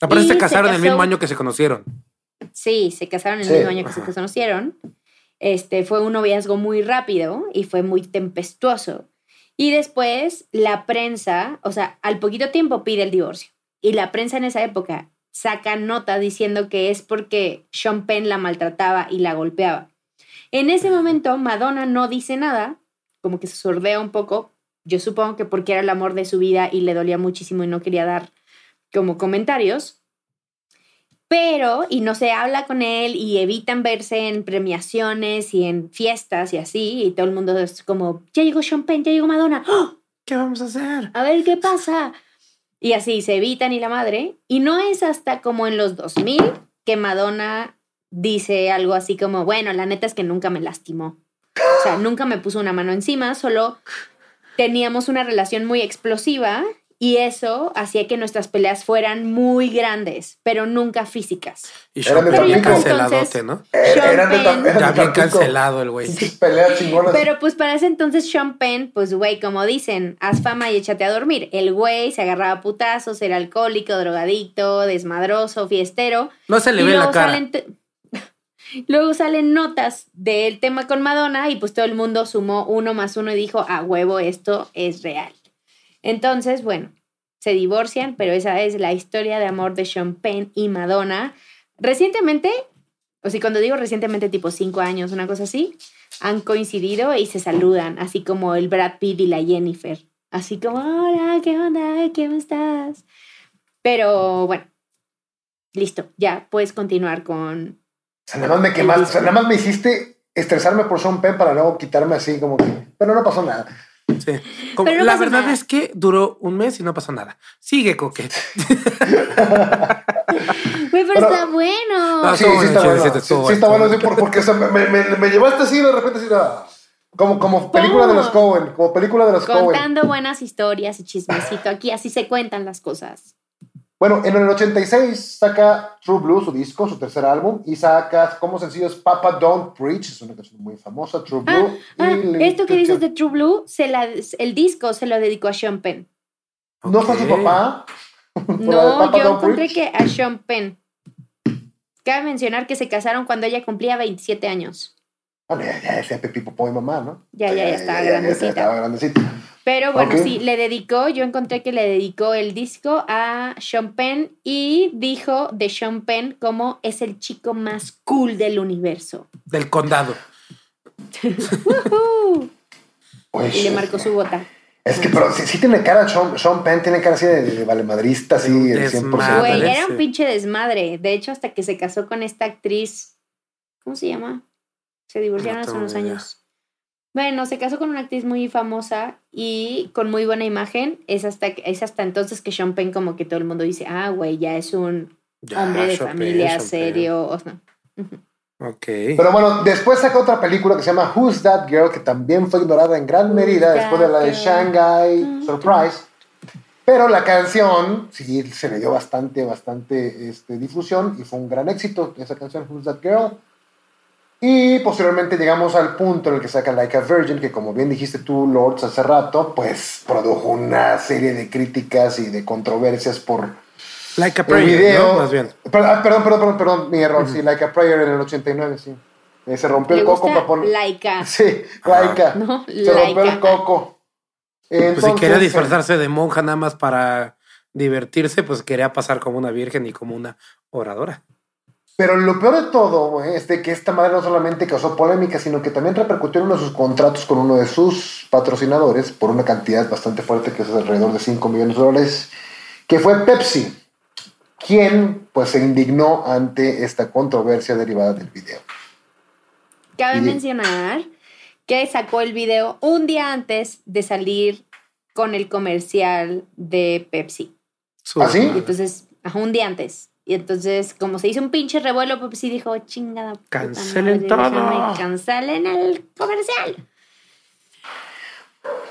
Aparte Y se se casaron el mismo año que se conocieron. Sí, se casaron el Sí. mismo año que se conocieron. Este fue un noviazgo muy rápido y fue muy tempestuoso. Y después la prensa, o sea, al poquito tiempo pide el divorcio. Y la prensa en esa época saca nota diciendo que es porque Sean Penn la maltrataba y la golpeaba. En ese momento Madonna no dice nada, como que se sordea un poco. Yo supongo que porque era el amor de su vida y le dolía muchísimo y no quería dar como comentarios pero y no se habla con él y evitan verse en premiaciones y en fiestas y así y todo el mundo es como ya llegó Sean Penn, ya llegó Madonna, ¡Oh! ¿Qué vamos a hacer? a ver qué pasa y así se evitan y la madre y no es hasta como en los 2000 que Madonna dice algo así como bueno la neta es que nunca me lastimó o sea nunca me puso una mano encima solo teníamos una relación muy explosiva y eso hacía que nuestras peleas fueran muy grandes, pero nunca físicas. Y Era Sean Penn bien canceladote, Entonces- ¿no? Eran Ya bien cancelado el güey. Pero pues para ese entonces Sean Penn, pues güey, como dicen, haz fama y échate a dormir. El güey se agarraba a putazos, era alcohólico, drogadicto, desmadroso, fiestero. No se le Y ve la cara. Luego salen notas del tema con Madonna y pues todo el mundo sumó uno más uno y dijo, a huevo, esto es real. Entonces, bueno, se divorcian, pero esa es la historia de amor de Sean Penn y Madonna. Recientemente, o sea, cuando digo recientemente, tipo cinco años, una cosa así, han coincidido y se saludan, así como el Brad Pitt y la Jennifer. Así como, hola, ¿qué onda? ¿Cómo estás? Pero bueno, listo, ya puedes continuar con... O sea, nada más me quemaste, o sea, nada más me hiciste estresarme por Sean Penn para luego quitarme así como que. Pero no pasó nada. Sí. Como- no la verdad nada. es que duró un mes y no pasó nada. Sigue, coquet. Güey, pero, Pero- está bueno. Ah, Sí, sí está sí, bueno. sí, está bueno. sí, por- porque o sea, me, me- me llevaste así de repente así, ah, como, como película de los Cohen, como película de los Cohen. Contando buenas historias y chismecito aquí, así se cuentan las cosas. Bueno, en el 86 saca True Blue, su disco, su tercer álbum, y saca como sencillos Papa Don't Preach, es una canción muy famosa, True Ah, Blue. ah, y esto que dices de True Blue, se la, el disco se lo dedicó a Sean Penn. ¿No fue su papá? ¿Por la de No, yo Don't encontré Preach? que a Sean Penn. Cabe mencionar que se casaron cuando ella cumplía 27 años. Bueno, ya, ya decía Pepi Popó y mamá, ¿no? Ya, ya, ya estaba ya grandecita. estaba grandecita. Pero bueno, Ok. sí, le dedicó, yo encontré que le dedicó el disco a Sean Penn y dijo de Sean Penn como es el chico más cool del universo. Del condado. ¡Woohoo! Uy, Y le marcó su bota. Es que, pero sí, sí tiene cara, Sean, Sean Penn tiene cara así de, de valemadrista, así, el Desmadre. 100%. Güey, era un pinche desmadre. De hecho, hasta que se casó con esta actriz. ¿Cómo se llama? Se divorciaron No hace unos idea. años. Bueno, se casó con una actriz muy famosa y con muy buena imagen. Es hasta, es hasta entonces que Sean Penn, como que todo el mundo dice, ah, güey, ya es un Ya, hombre de Sean familia Penn. serio. O sea, Ok. Pero bueno, después sacó otra película que se llama Who's That Girl, que también fue ignorada en gran medida después de la de Shanghai? Surprise. Pero la canción sí se le dio bastante, bastante este, difusión y fue un gran éxito esa canción Who's That Girl. Y posteriormente llegamos al punto en el que saca Like a Virgin, que como bien dijiste tú, Lords, hace rato, pues produjo una serie de críticas y de controversias por Like a el video. ¿no? Más bien. Ah, Perdón, perdón, perdón, perdón, mi error, sí, Like a Prayer en el 89, sí. Eh, se rompió el coco para poner... Laika. Sí, Laika. ¿no? Se rompió el coco. Pues si quería disfrazarse de monja nada más para divertirse, pues quería pasar como una virgen y como una oradora. Pero lo peor de todo, es de que esta madre no solamente causó polémica, sino que también repercutió en uno de sus contratos con uno de sus patrocinadores por una cantidad bastante fuerte, que es alrededor de 5 millones de dólares, que fue Pepsi, quien pues se indignó ante esta controversia derivada del video. Cabe Y- mencionar que sacó el video un día antes de salir con el comercial de Pepsi. Su ¿Ah, entonces, ajá, un día antes. Y entonces, como se hizo un pinche revuelo, Pepsi dijo, chingada. puta Cancelen madre, todo". déjame, Cancelen el comercial.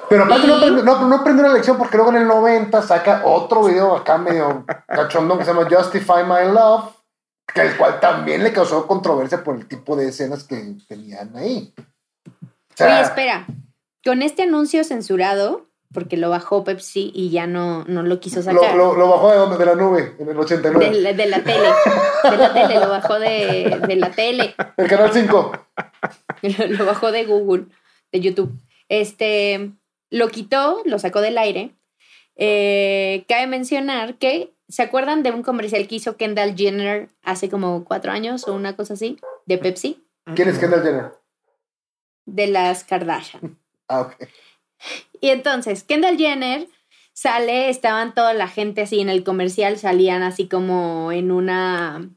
Pero aparte no, Y- aprendió- no, no aprendió una lección porque luego en el 90 saca otro video acá medio cachondón que se llama Justify My Love, que el cual también le causó controversia por el tipo de escenas que tenían ahí. O sea, Oye, espera. Con este anuncio censurado, porque lo bajó Pepsi y ya no, no lo quiso sacar. lo- lo bajó de donde? De la nube, en el 89. de, la- de la tele. De la tele, lo bajó de, de la tele. El canal 5. lo bajó de Google, de YouTube. Este, lo quitó, lo sacó del aire. Eh, cabe mencionar que, ¿se acuerdan de un comercial que hizo Kendall Jenner hace como cuatro años o una cosa así? De Pepsi, ¿Quién es Kendall Jenner? de las Kardashian. Ah, ok. Y entonces, Kendall Jenner sale, estaban toda la gente así en el comercial, salían así como en una,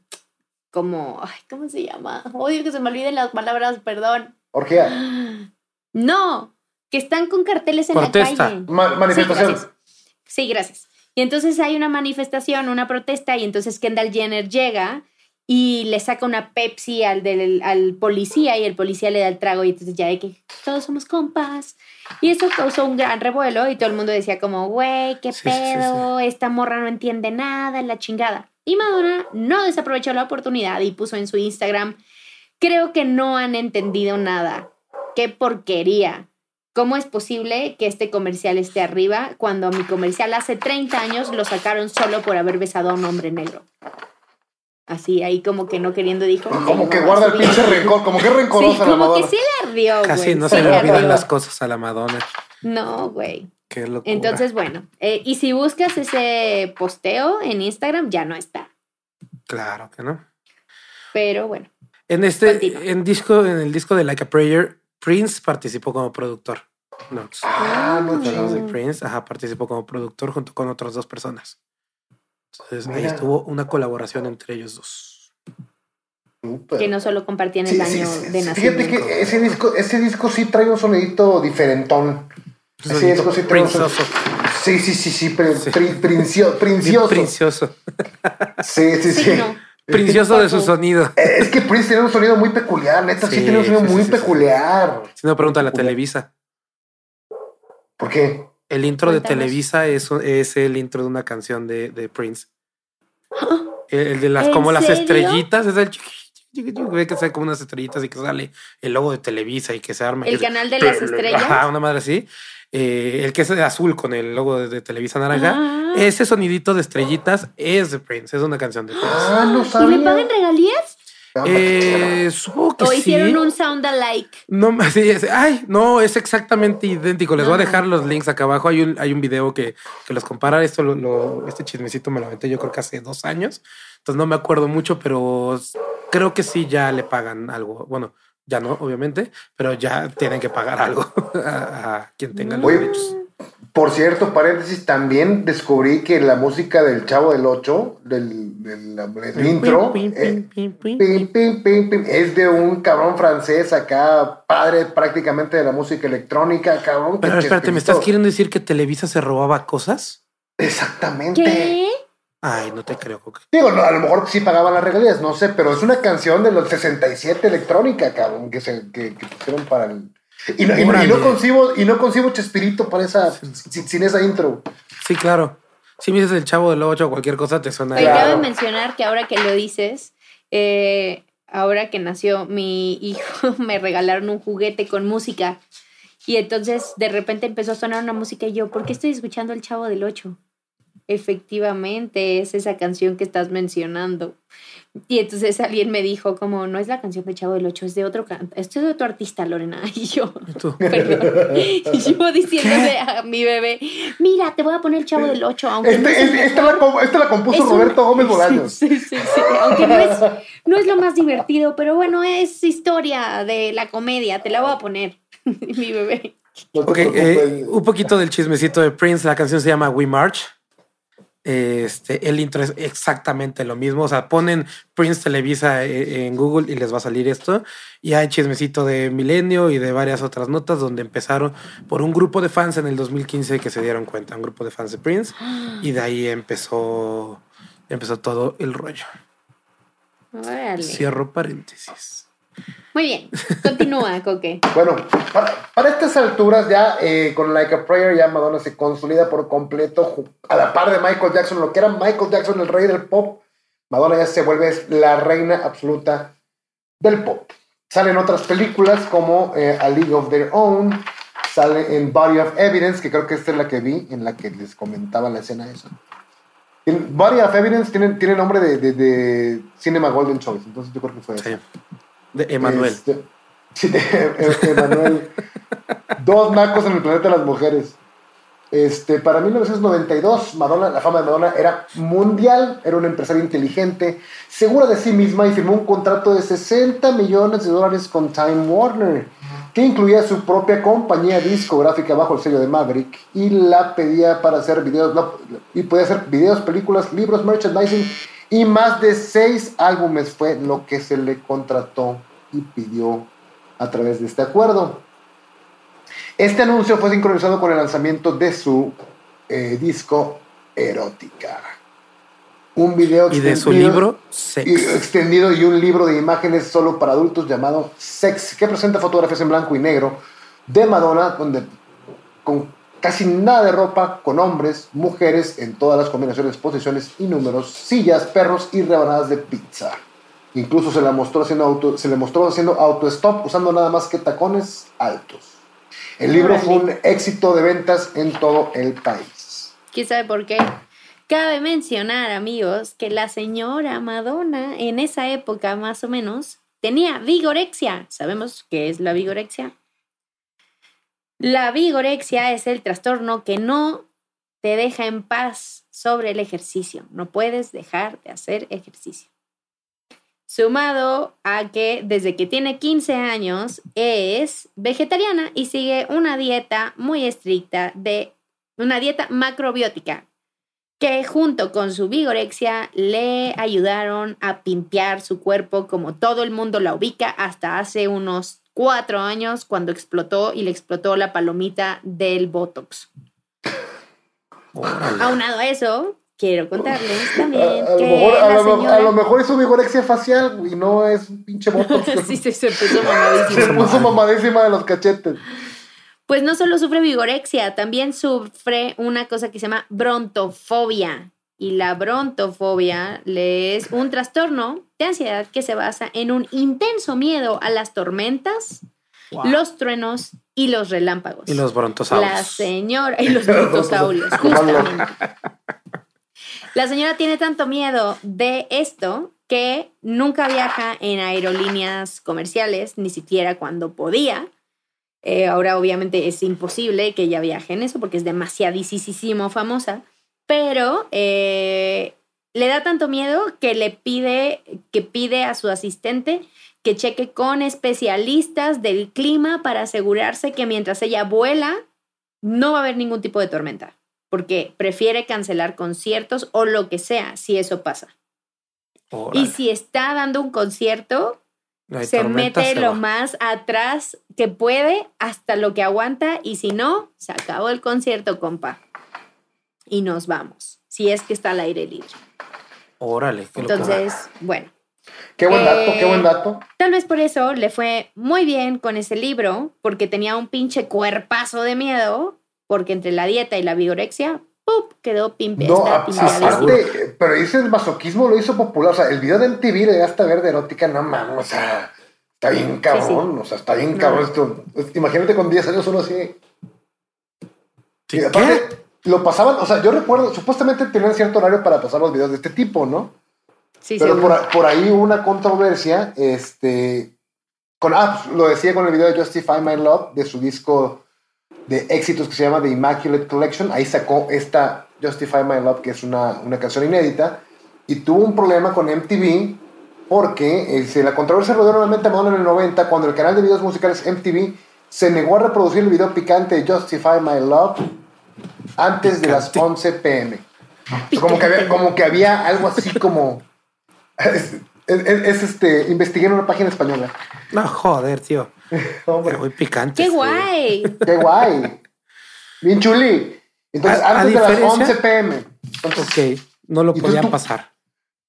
como, ay, ¿cómo se llama? Odio que se me olviden las palabras, perdón. Orgía. No, que están con carteles en Protesta. la calle. Ma- manifestación. Sí, gracias. Sí, gracias. Y entonces hay una manifestación, una protesta, y entonces Kendall Jenner llega y le saca una Pepsi al, del, al policía y el policía le da el trago y entonces ya de que todos somos compas. Y eso causó un gran revuelo y todo el mundo decía como, güey, qué Sí, sí, sí, pedo, esta morra no entiende nada, la chingada. Y Madonna no desaprovechó la oportunidad y puso en su Instagram, creo que no han entendido nada. Qué porquería. ¿Cómo es posible que este comercial esté arriba cuando mi comercial hace 30 años lo sacaron solo por haber besado a un hombre negro? Así, ahí como que no queriendo dijo. Como que guarda el pinche rencor, como que es Sí, rencorosa la como que Madonna. sí le ardió, güey. Casi no sí se le olvidan ardió. las cosas a la Madonna. No, güey. Qué locura. Entonces, bueno, eh, y si buscas ese posteo en Instagram, ya no está. Claro que no. Pero bueno, En este, Continúa. en disco, en el disco de Like a Prayer, Prince participó como productor. No, Ah, no chingues. Prince, ajá, participó como productor junto con otras dos personas. Entonces ahí estuvo una colaboración entre ellos dos. Que no solo compartían el Sí, año sí, sí, de nacimiento. Fíjate que ese disco, ese disco sí trae un sonidito diferentón. Ese disco sí trae un Sí, sí, sí, sí, Bien princioso. Princioso. Sí, sí, sí. Sí, no. Princioso de su sonido. Es que Prince tiene un sonido muy peculiar, neta, sí, Sí, tiene un sonido sí, muy sí. peculiar. Si no, pregunta a la Televisa. ¿Por qué? El intro de. Televisa es, es el intro de una canción de, de Prince. El, el de las, ¿En como las estrellitas, es el chiqui, chiqui, chiqui, ve que sale como unas estrellitas y que sale el logo de Televisa y que se arma. El que- canal de las estrellas. Ajá, una madre así. Eh, el que es de azul con el logo de, de Televisa naranja. Ah. Ese sonidito de estrellitas es de Prince, es una canción de Prince. Ah, no ¿Y le pagan regalías? Eh, supongo que ¿O sí. hicieron un sound alike? No, sí, es- ay, no, es exactamente idéntico. Les voy a dejar los links acá abajo. Hay un, hay un video que, que los compara. Esto lo, lo- este chismecito me lo aventé yo creo que hace dos años. Entonces no me acuerdo mucho, pero creo que sí ya le pagan algo. Bueno, ya no, obviamente, pero ya tienen que pagar algo a, a quien tenga los Oye, derechos. Por cierto, paréntesis, también descubrí que la música del Chavo del 8, del, del- del intro, es de un cabrón francés acá, padre prácticamente de la música electrónica, cabrón. Pero espérate, ¿me estás queriendo decir que Televisa se robaba cosas? Exactamente. ¿Qué? Ay, no te creo, Coque. Digo, no, a lo mejor sí pagaban las regalías, no sé, pero es una canción de los 67 electrónica, cabrón, que se que, que pusieron para el. Y no, y no- y no concibo, y no concibo Chespirito para esa, sin, sin esa intro. Sí, claro. Si me dices el chavo del 8 o cualquier cosa, te suena. Oye, Claro. cabe mencionar que ahora que lo dices, eh, ahora que nació mi hijo, me regalaron un juguete con música. Y entonces de repente empezó a sonar una música y yo, ¿por qué estoy escuchando el Chavo del Ocho? Efectivamente, es esa canción que estás mencionando. Y entonces alguien me dijo, como, no es la canción de Chavo del Ocho, es de otro, esto es de otro artista, Lorena. Y yo, ¿Y tú? perdón. Y yo diciéndole a mi bebé, mira, te voy a poner el Chavo del Ocho, aunque no Este, es el este- esta, la, esta la compuso es un- Roberto Gómez Bolaños. Sí, sí, sí. Aunque no es, no es lo más divertido, pero bueno, es historia de la comedia. Te la voy a poner. Mi bebé. No Ok, eh, un poquito del chismecito de Prince. La canción se llama We March. Este, el intro es exactamente lo mismo. O sea, ponen Prince Televisa eh, en Google y les va a salir esto. Y hay chismecito de Milenio y de varias otras notas donde empezaron por un grupo de fans en el 2015 que se dieron cuenta, un grupo de fans de Prince. Y de ahí empezó, empezó todo el rollo. Órale. Cierro paréntesis. Muy bien. Continúa, Coque. Bueno, para, para estas alturas ya eh, con Like a Prayer ya Madonna se consolida por completo a la par de Michael Jackson, lo que era Michael Jackson el rey del pop, Madonna ya se vuelve la reina absoluta del pop. Salen otras películas como eh, A League of Their Own, sale en Body of Evidence, que creo que esta es la que vi, en la que les comentaba la escena esa. En Body of Evidence tiene, tiene nombre de, de- de Cinema Golden Choice, entonces yo creo que fue esa. De Emanuel. Este, E- Emanuel. Dos nacos en el planeta de las mujeres. Este, para 1992, Madonna, la fama de Madonna era mundial, era una empresaria inteligente, segura de sí misma y firmó un contrato de 60 millones de dólares con Time Warner, que incluía su propia compañía discográfica bajo el sello de Maverick y la pedía para hacer videos, y podía hacer videos, películas, libros, merchandising y más de seis álbumes fue lo que se le contrató y pidió a través de este acuerdo. Este anuncio fue sincronizado con el lanzamiento de su eh, disco Erótica. Un video Y de su extendido- libro, y- Sex. extendido y un libro de imágenes solo para adultos llamado Sex, que presenta fotografías en blanco y negro de Madonna, donde con casi nada de ropa, con hombres, mujeres, en todas las combinaciones, posiciones y números, sillas, perros y rebanadas de pizza. Incluso se, la mostró haciendo auto, se le mostró haciendo auto-stop usando nada más que tacones altos. El libro fue un éxito de ventas en todo el país. ¿Quién sabe por qué? Cabe mencionar, amigos, que la señora Madonna en esa época más o menos tenía vigorexia. ¿Sabemos qué es la vigorexia? La vigorexia es el trastorno que no te deja en paz sobre el ejercicio. No puedes dejar de hacer ejercicio. Sumado a que desde que tiene 15 años es vegetariana y sigue una dieta muy estricta de una dieta macrobiótica que junto con su vigorexia le ayudaron a pimpear su cuerpo como todo el mundo la ubica hasta hace unos cuatro años cuando explotó y le explotó la palomita del Botox. Órale. Aunado a eso, quiero contarles también A, a lo que mejor, a, lo, mejor- señora... a lo mejor es su vigorexia facial y no es un pinche botox. sí, sí, se puso se mamadísimo. puso mamadísima de los cachetes. Pues no solo sufre vigorexia, también sufre una cosa que se llama brontofobia. Y la brontofobia le es un trastorno de ansiedad que se basa en un intenso miedo a las tormentas, Wow. los truenos y los relámpagos. Y los brontosaurios. La señora y los brontosaurios, justamente. La señora tiene tanto miedo de esto que nunca viaja en aerolíneas comerciales, ni siquiera cuando podía. Eh, ahora obviamente es imposible que ella viaje en eso porque es demasiadísimo famosa, pero eh, le da tanto miedo que le pide, que pide a su asistente que cheque con especialistas del clima para asegurarse que mientras ella vuela no va a haber ningún tipo de tormenta, porque prefiere cancelar conciertos o lo que sea si eso pasa. Y si está dando un concierto, No se tormenta, mete se lo más atrás que puede hasta lo que aguanta y si no, se acabó el concierto, compa. Y nos vamos, si es que está al aire libre. Órale. qué locura. Entonces, bueno, Qué buen dato, qué Eh, buen dato. tal vez por eso le fue muy bien con ese libro, porque tenía un pinche cuerpazo de miedo, porque entre la dieta y la vigorexia, ¡pup! quedó pimpe, No, aparte, pero dice el masoquismo lo hizo popular. O sea, el video del TV de hasta verde erótica, no mames, o sea, está bien cabrón, o sea, está bien No. cabrón esto. Imagínate con 10 años uno así. Sí, Y ¿qué? aparte, lo pasaban, o sea, yo recuerdo, supuestamente tenían cierto horario para pasar los videos de este tipo, ¿no? Sí, Pero por, por ahí hubo una controversia, este, con, ah, pues, lo decía con el video de Justify My Love, de su disco de éxitos que se llama The Immaculate Collection, ahí sacó esta Justify My Love, que es una, una canción inédita, y tuvo un problema con MTV, porque este, la controversia rodeó nuevamente a Madonna en el 90, cuando el canal de videos musicales MTV se negó a reproducir el video picante de Justify My Love antes de las 11 pm. Como, que había, como que había algo así como... Es, es- es, este, investigué en una página española. No, joder, tío. Hombre, Muy picante. ¡Qué guay! qué guay. Bien chuli. Entonces, A- a antes de las diferencia- 11 pm. Entonces, Ok, no lo ¿Y tú- podían tú? pasar.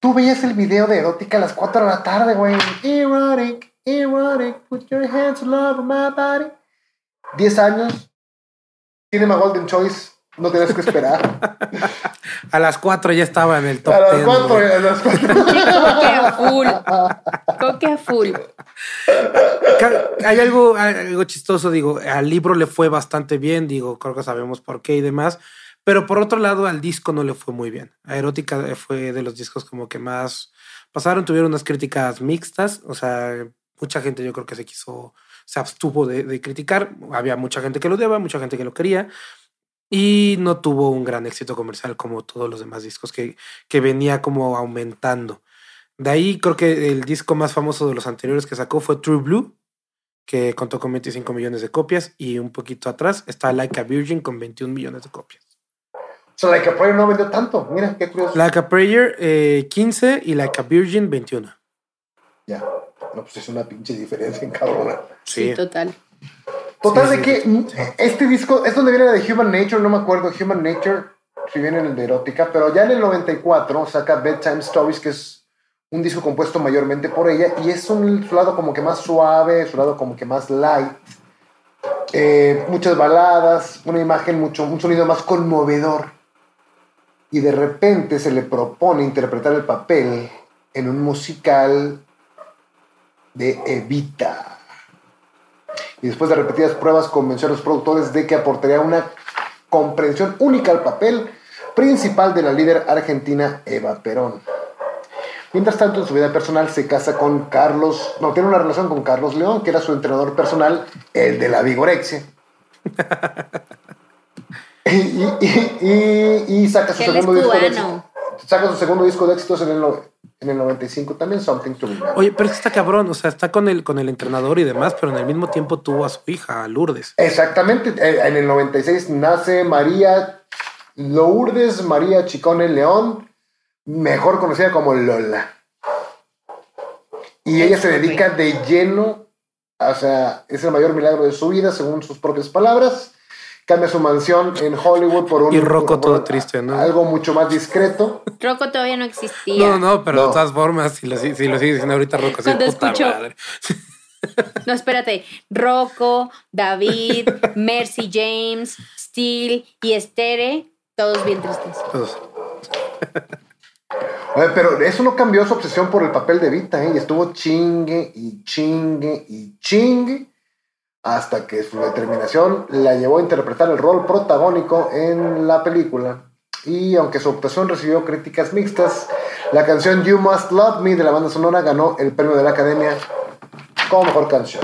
tú veías el video de erótica a las 4 de la tarde, güey. Erotic, erotic, put your hands all over my body. 10 años. Cinema Golden Choice. No tenías que esperar. A las 4 ya estaba en el top a las 10, 4, güey. a las 4. Coque a full. Coque a full. Hay algo, algo chistoso, digo, al libro le fue bastante bien, digo, creo que sabemos por qué y demás, pero por otro lado al disco no le fue muy bien. A Erótica fue de los discos como que más pasaron, tuvieron unas críticas mixtas, o sea, mucha gente yo creo que se quiso, se abstuvo de, de criticar, había mucha gente que lo odiaba, mucha gente que lo quería. Y no tuvo un gran éxito comercial como todos los demás discos que, que venía como aumentando. De ahí creo que el disco más famoso de los anteriores que sacó fue True Blue, que contó con 25 millones de copias. Y un poquito atrás está Like a Virgin con 21 millones de copias. So, like a Prayer no vendió tanto. Mira, qué curioso. Like a Prayer eh, 15 y Like a Virgin 21. Ya. No, pues es una pinche diferencia en cabrona. Sí, Sí. total. Total Sí, de sí, que sí, este disco es donde viene la de Human Nature, no me acuerdo, Human Nature, si viene en el de erótica, pero ya en el 94 saca Bedtime Stories, que es un disco compuesto mayormente por ella, y es un su lado como que más suave, su lado como que más light, Eh, muchas baladas, una imagen, mucho, un sonido más conmovedor. Y de repente se le propone interpretar el papel en un musical de Evita. Y después de repetidas pruebas convenció a los productores de que aportaría una comprensión única al papel principal de la líder argentina Eva Perón. Mientras tanto, en su vida personal se casa con Carlos, no, tiene una relación con Carlos León, que era su entrenador personal, el de la vigorexia. y, y- y- y- y saca su segundo disco de. Saca su segundo disco de éxitos en el, en el 95 también, Something to Remember. Oye, pero es que está cabrón, o sea, está con el, con el entrenador y demás, pero en el mismo tiempo tuvo a su hija, a Lourdes. Exactamente, eh, en el 96 nace María Lourdes María Chicone León, mejor conocida como Lola. Y ella se dedica de lleno, o sea, es el mayor milagro de su vida, según sus propias palabras. Cambia su mansión en Hollywood por un... Y Rocco por- todo por triste, ¿no? Algo mucho más discreto. Rocco todavía no existía. No, no, pero No. de todas formas, si lo, si lo sigue diciendo ahorita Rocco, puta escucho- madre. No, espérate. Rocco, David, Mercy James, Steel y Estere, todos bien tristes. Pues, Oye, pero eso no cambió su obsesión por el papel de Vita, ¿eh? Y estuvo chingue y chingue y chingue hasta que su determinación la llevó a interpretar el rol protagónico en la película. Y aunque su actuación recibió críticas mixtas, la canción You Must Love Me de la banda sonora ganó el premio de la Academia como mejor canción.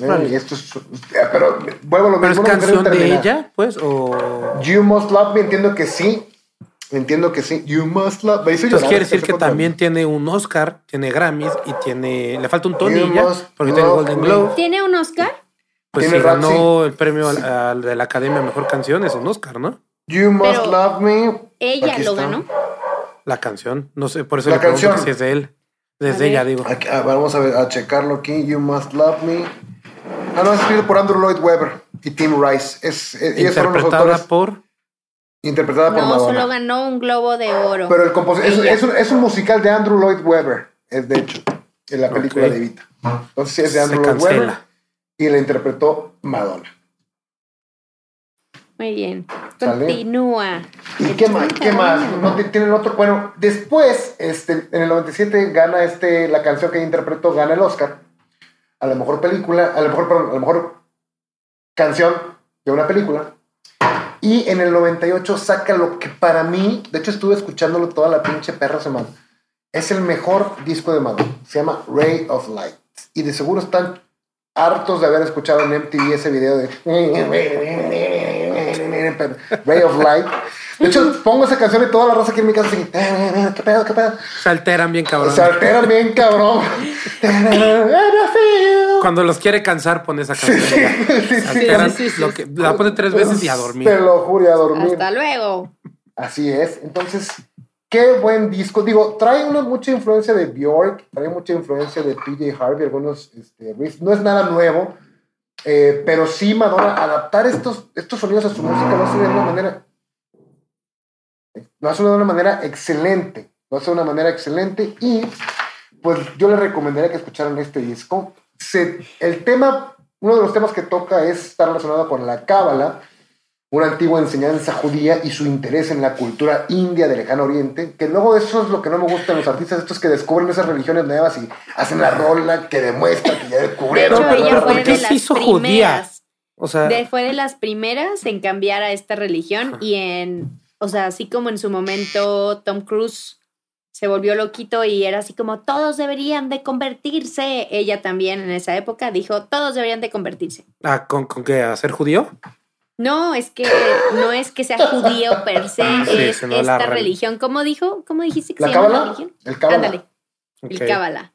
Eh, Vale. y esto es, eh, pero vuelvo a lo ¿Pero es canción de ella, pues? O... You Must Love Me, entiendo que sí. Entiendo que sí. You Must Love Me. hizo Entonces quiere decir que también tiene un Oscar, tiene Grammys y tiene... Le falta un Tony You ya, porque tiene Golden. Globe. ¿Tiene un Oscar? Pues Tiene sí, ganó el premio al- al de la Academia Mejor Canción, es un Oscar, ¿no? You Must Pero Love Me. Ella Aquí lo está. ganó. La canción, no sé, por eso La le pregunto canción. que si es de él. Desde ella, digo. Aquí- ah, vamos a, ver, a checarlo aquí. You Must Love Me. Ah, no, es escrito por Andrew Lloyd Webber y Tim Rice. Es, fueron los Interpretada por. Por No, Madonna. solo ganó un globo de oro. Pero el compositor es, un, es un musical de Andrew Lloyd Webber, es de hecho, en la película de Evita. Entonces sí es de Se Andrew Lloyd Webber y la interpretó Madonna. Muy bien. Sale. Continúa. ¿Y qué más? 30 ¿Qué más? años. ¿No te- tienen otro? Bueno, después, este, en el 97 gana este, la canción que interpretó, gana el Oscar. A la mejor película, a lo mejor, perdón, a la mejor canción de una película. Y en el 98 saca lo que para mí, de hecho estuve escuchándolo toda la pinche perra semana. Es el mejor disco de Madonna. Se llama Ray of Light. Y de seguro están hartos de haber escuchado en MTV ese video de Ray of Light. De hecho, pongo esa canción y toda la raza aquí en mi casa así, ¿qué pedo, qué pedo? Se alteran bien cabrón. Se alteran bien cabrón. Cuando los quiere cansar, pone esa canción. Sí, sí, sí, lo que- la pone tres veces y a dormir. Te lo juro, y a dormir. Hasta luego. Así es. Entonces, qué buen disco. Digo, trae una, mucha influencia de Bjork, trae mucha influencia de PJ Harvey, algunos este, riffs. No es nada nuevo, eh, pero sí, Madonna, adaptar estos, estos sonidos a su música lo hace de una manera. Lo hace de una manera excelente. Lo hace de una manera excelente. Y pues yo le recomendaría que escucharan este disco. Se- el tema, uno de los temas que toca es está relacionado con la cábala una antigua enseñanza judía y su interés en la cultura india del lejano oriente, que luego eso es lo que no me gusta en los artistas, estos que descubren esas religiones nuevas y hacen la rola que demuestra que ya De descubrieron. hecho, pero- ella pero fue ¿por qué de se las hizo primeras. judía? O sea, de- fue de las primeras en cambiar a esta religión y en, o sea, así como en su momento Tom Cruise se volvió loquito y era así como todos deberían de convertirse. Ella también en esa época dijo todos deberían de convertirse. ah, ¿con, ¿con qué? ¿A ser judío? No, es que no es que sea judío per se, Sí, es esta religión. ¿Cómo dijo? ¿Cómo dijiste que ¿La se llama la religión? El cábala. Ándale, el cábala.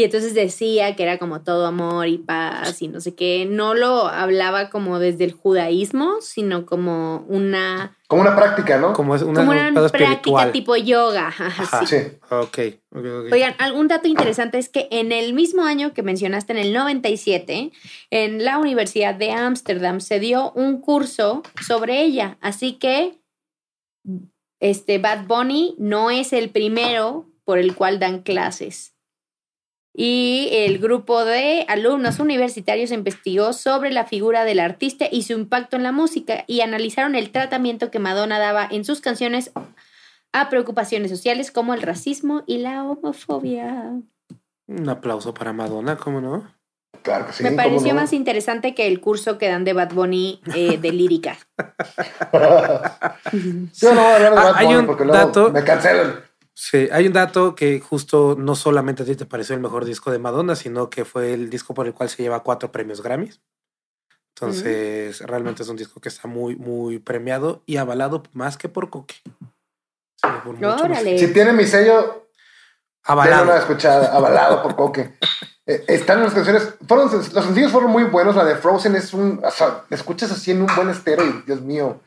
Y entonces decía que era como todo amor y paz y no sé qué. No lo hablaba como desde el judaísmo, sino como una, Como una práctica, ¿no? Como es una, como una práctica espiritual. tipo yoga. ajá, sí. Sí. Ok, ok, ok. Oigan, algún dato interesante es que en el mismo año que mencionaste, en el 97, en la Universidad de Ámsterdam se dio un curso sobre ella. Así que este Bad Bunny no es el primero por el cual dan clases. Y el grupo de alumnos universitarios investigó sobre la figura del artista y su impacto en la música y analizaron el tratamiento que Madonna daba en sus canciones a preocupaciones sociales como el racismo y la homofobia. Un aplauso para Madonna, ¿cómo no? Claro que sí. Me ¿cómo pareció no? más interesante que el curso que dan de Bad Bunny eh, de lírica. Yo no voy a hablar de Ah, Bad hay Bunny un porque luego dato- me cancelan. Sí, hay un dato que justo no solamente a ti te pareció el mejor disco de Madonna, sino que fue el disco por el cual se lleva cuatro premios Grammys. Entonces, realmente es un disco que está muy, muy premiado y avalado más que por Coque. sino por mucho más. Órale. Si tiene mi sello, Avalado. una escuchada, avalado por Coque. Eh, están las canciones, fueron, los sencillos fueron muy buenos. La de Frozen es un, o sea, escuchas así en un buen estero y Dios mío,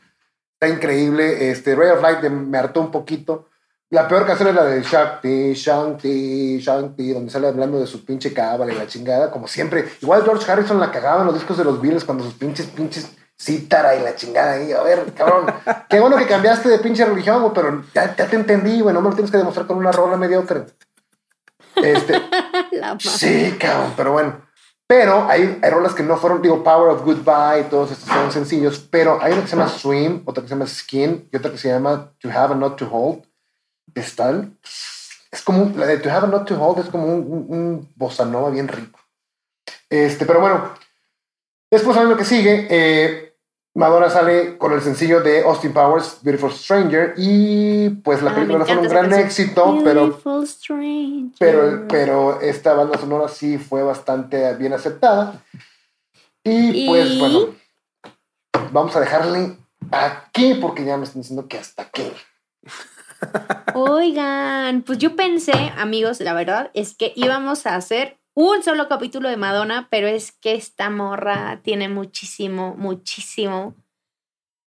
está increíble. Este Ray of Light de- me hartó un poquito. La peor canción es la de Shakti, Shanti, Shanti, donde sale hablando de su pinche cábala y la chingada, como siempre. Igual George Harrison la cagaba en los discos de los Beatles cuando sus pinches, pinches cítara y la chingada ahí. A ver, cabrón, qué bueno que cambiaste de pinche religión, güey, pero ya, ya te entendí, güey, no me lo tienes que demostrar con una rola mediocre. Este, La Sí, cabrón, pero bueno. Pero hay, hay rolas que no fueron, digo, Power of Goodbye, todos estos son sencillos, pero hay una que se llama Swim, otra que se llama Skin y otra que se llama To Have and Not to Hold. Están, es como, la de To Have Not to Hold es como un, un, un bossa nova bien rico. Este, pero bueno, después a lo que sigue, eh, Madonna sale con el sencillo de Austin Powers, Beautiful Stranger, y pues la Ah, película me fue un gran éxito, pero pero, pero esta banda sonora sí fue bastante bien aceptada. Y, Y- pues bueno, vamos a dejarle aquí porque ya me están diciendo que hasta aquí. Oigan, pues yo pensé, amigos, la verdad es que íbamos a hacer un solo capítulo de Madonna, pero es que esta morra tiene muchísimo, muchísimo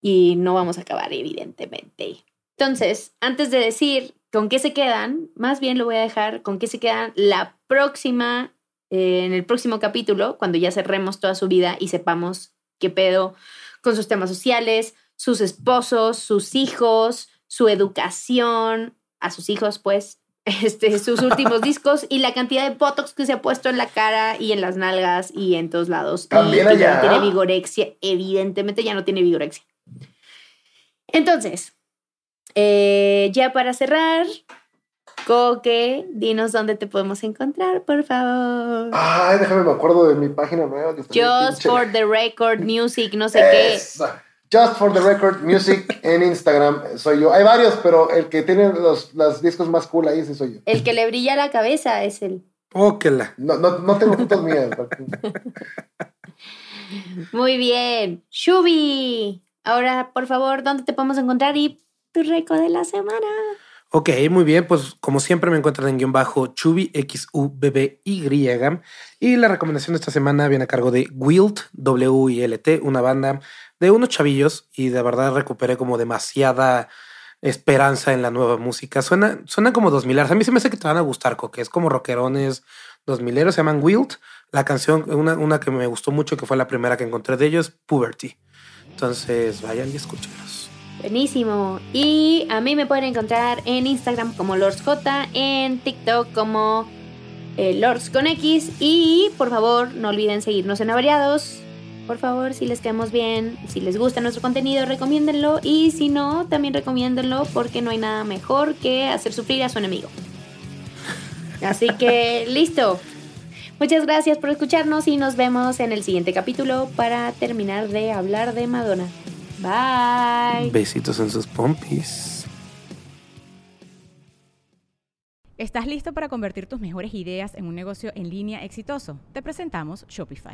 y no vamos a acabar, evidentemente. Entonces, antes de decir con qué se quedan, más bien lo voy a dejar con qué se quedan la próxima, eh, en el próximo capítulo, cuando ya cerremos toda su vida y sepamos qué pedo con sus temas sociales, sus esposos, sus hijos, su educación, a sus hijos, pues, este, sus últimos discos y la cantidad de botox que se ha puesto en la cara y en las nalgas y en todos lados. También y que ya allá. no tiene vigorexia, evidentemente ya no tiene vigorexia. Entonces, eh, ya para cerrar, Coque, dinos dónde te podemos encontrar, por favor. Ay, déjame me acuerdo de mi página nueva. que Just for the record, music, no sé qué. Just for the record, music en Instagram soy yo. Hay varios, pero el que tiene los, los discos más cool ahí sí soy yo. El que le brilla la cabeza es el. Óquela. No, no, no tengo fotos mías. Muy bien. Shubi. Ahora, por favor, ¿dónde te podemos encontrar? Y tu récord de la semana. Ok, muy bien, pues como siempre me encuentran en guion bajo Chubi X U B B Y y la recomendación de esta semana viene a cargo de Wilt W I L T, una banda de unos chavillos y de verdad recuperé como demasiada esperanza en la nueva música. Suena, suena como 2000 A mí se me hace que te van a gustar, que es como rockerones 2000 se llaman Wilt. La canción, una, una que me gustó mucho, que fue la primera que encontré de ellos, Puberty. Entonces vayan y escúchenlos. Buenísimo. Y a mí me pueden encontrar en Instagram como LordsJ, en TikTok como eh, Lords con X. Y por favor, no olviden seguirnos en Avariados. Por favor, si les quedamos bien, si les gusta nuestro contenido, recomiéndenlo. Y si no, también recomiéndenlo porque no hay nada mejor que hacer sufrir a su enemigo. Así que, listo. Muchas gracias por escucharnos y nos vemos en el siguiente capítulo para terminar de hablar de Madonna. Bye. Besitos en sus pompis. ¿Estás listo para convertir tus mejores ideas en un negocio en línea exitoso? Te presentamos Shopify.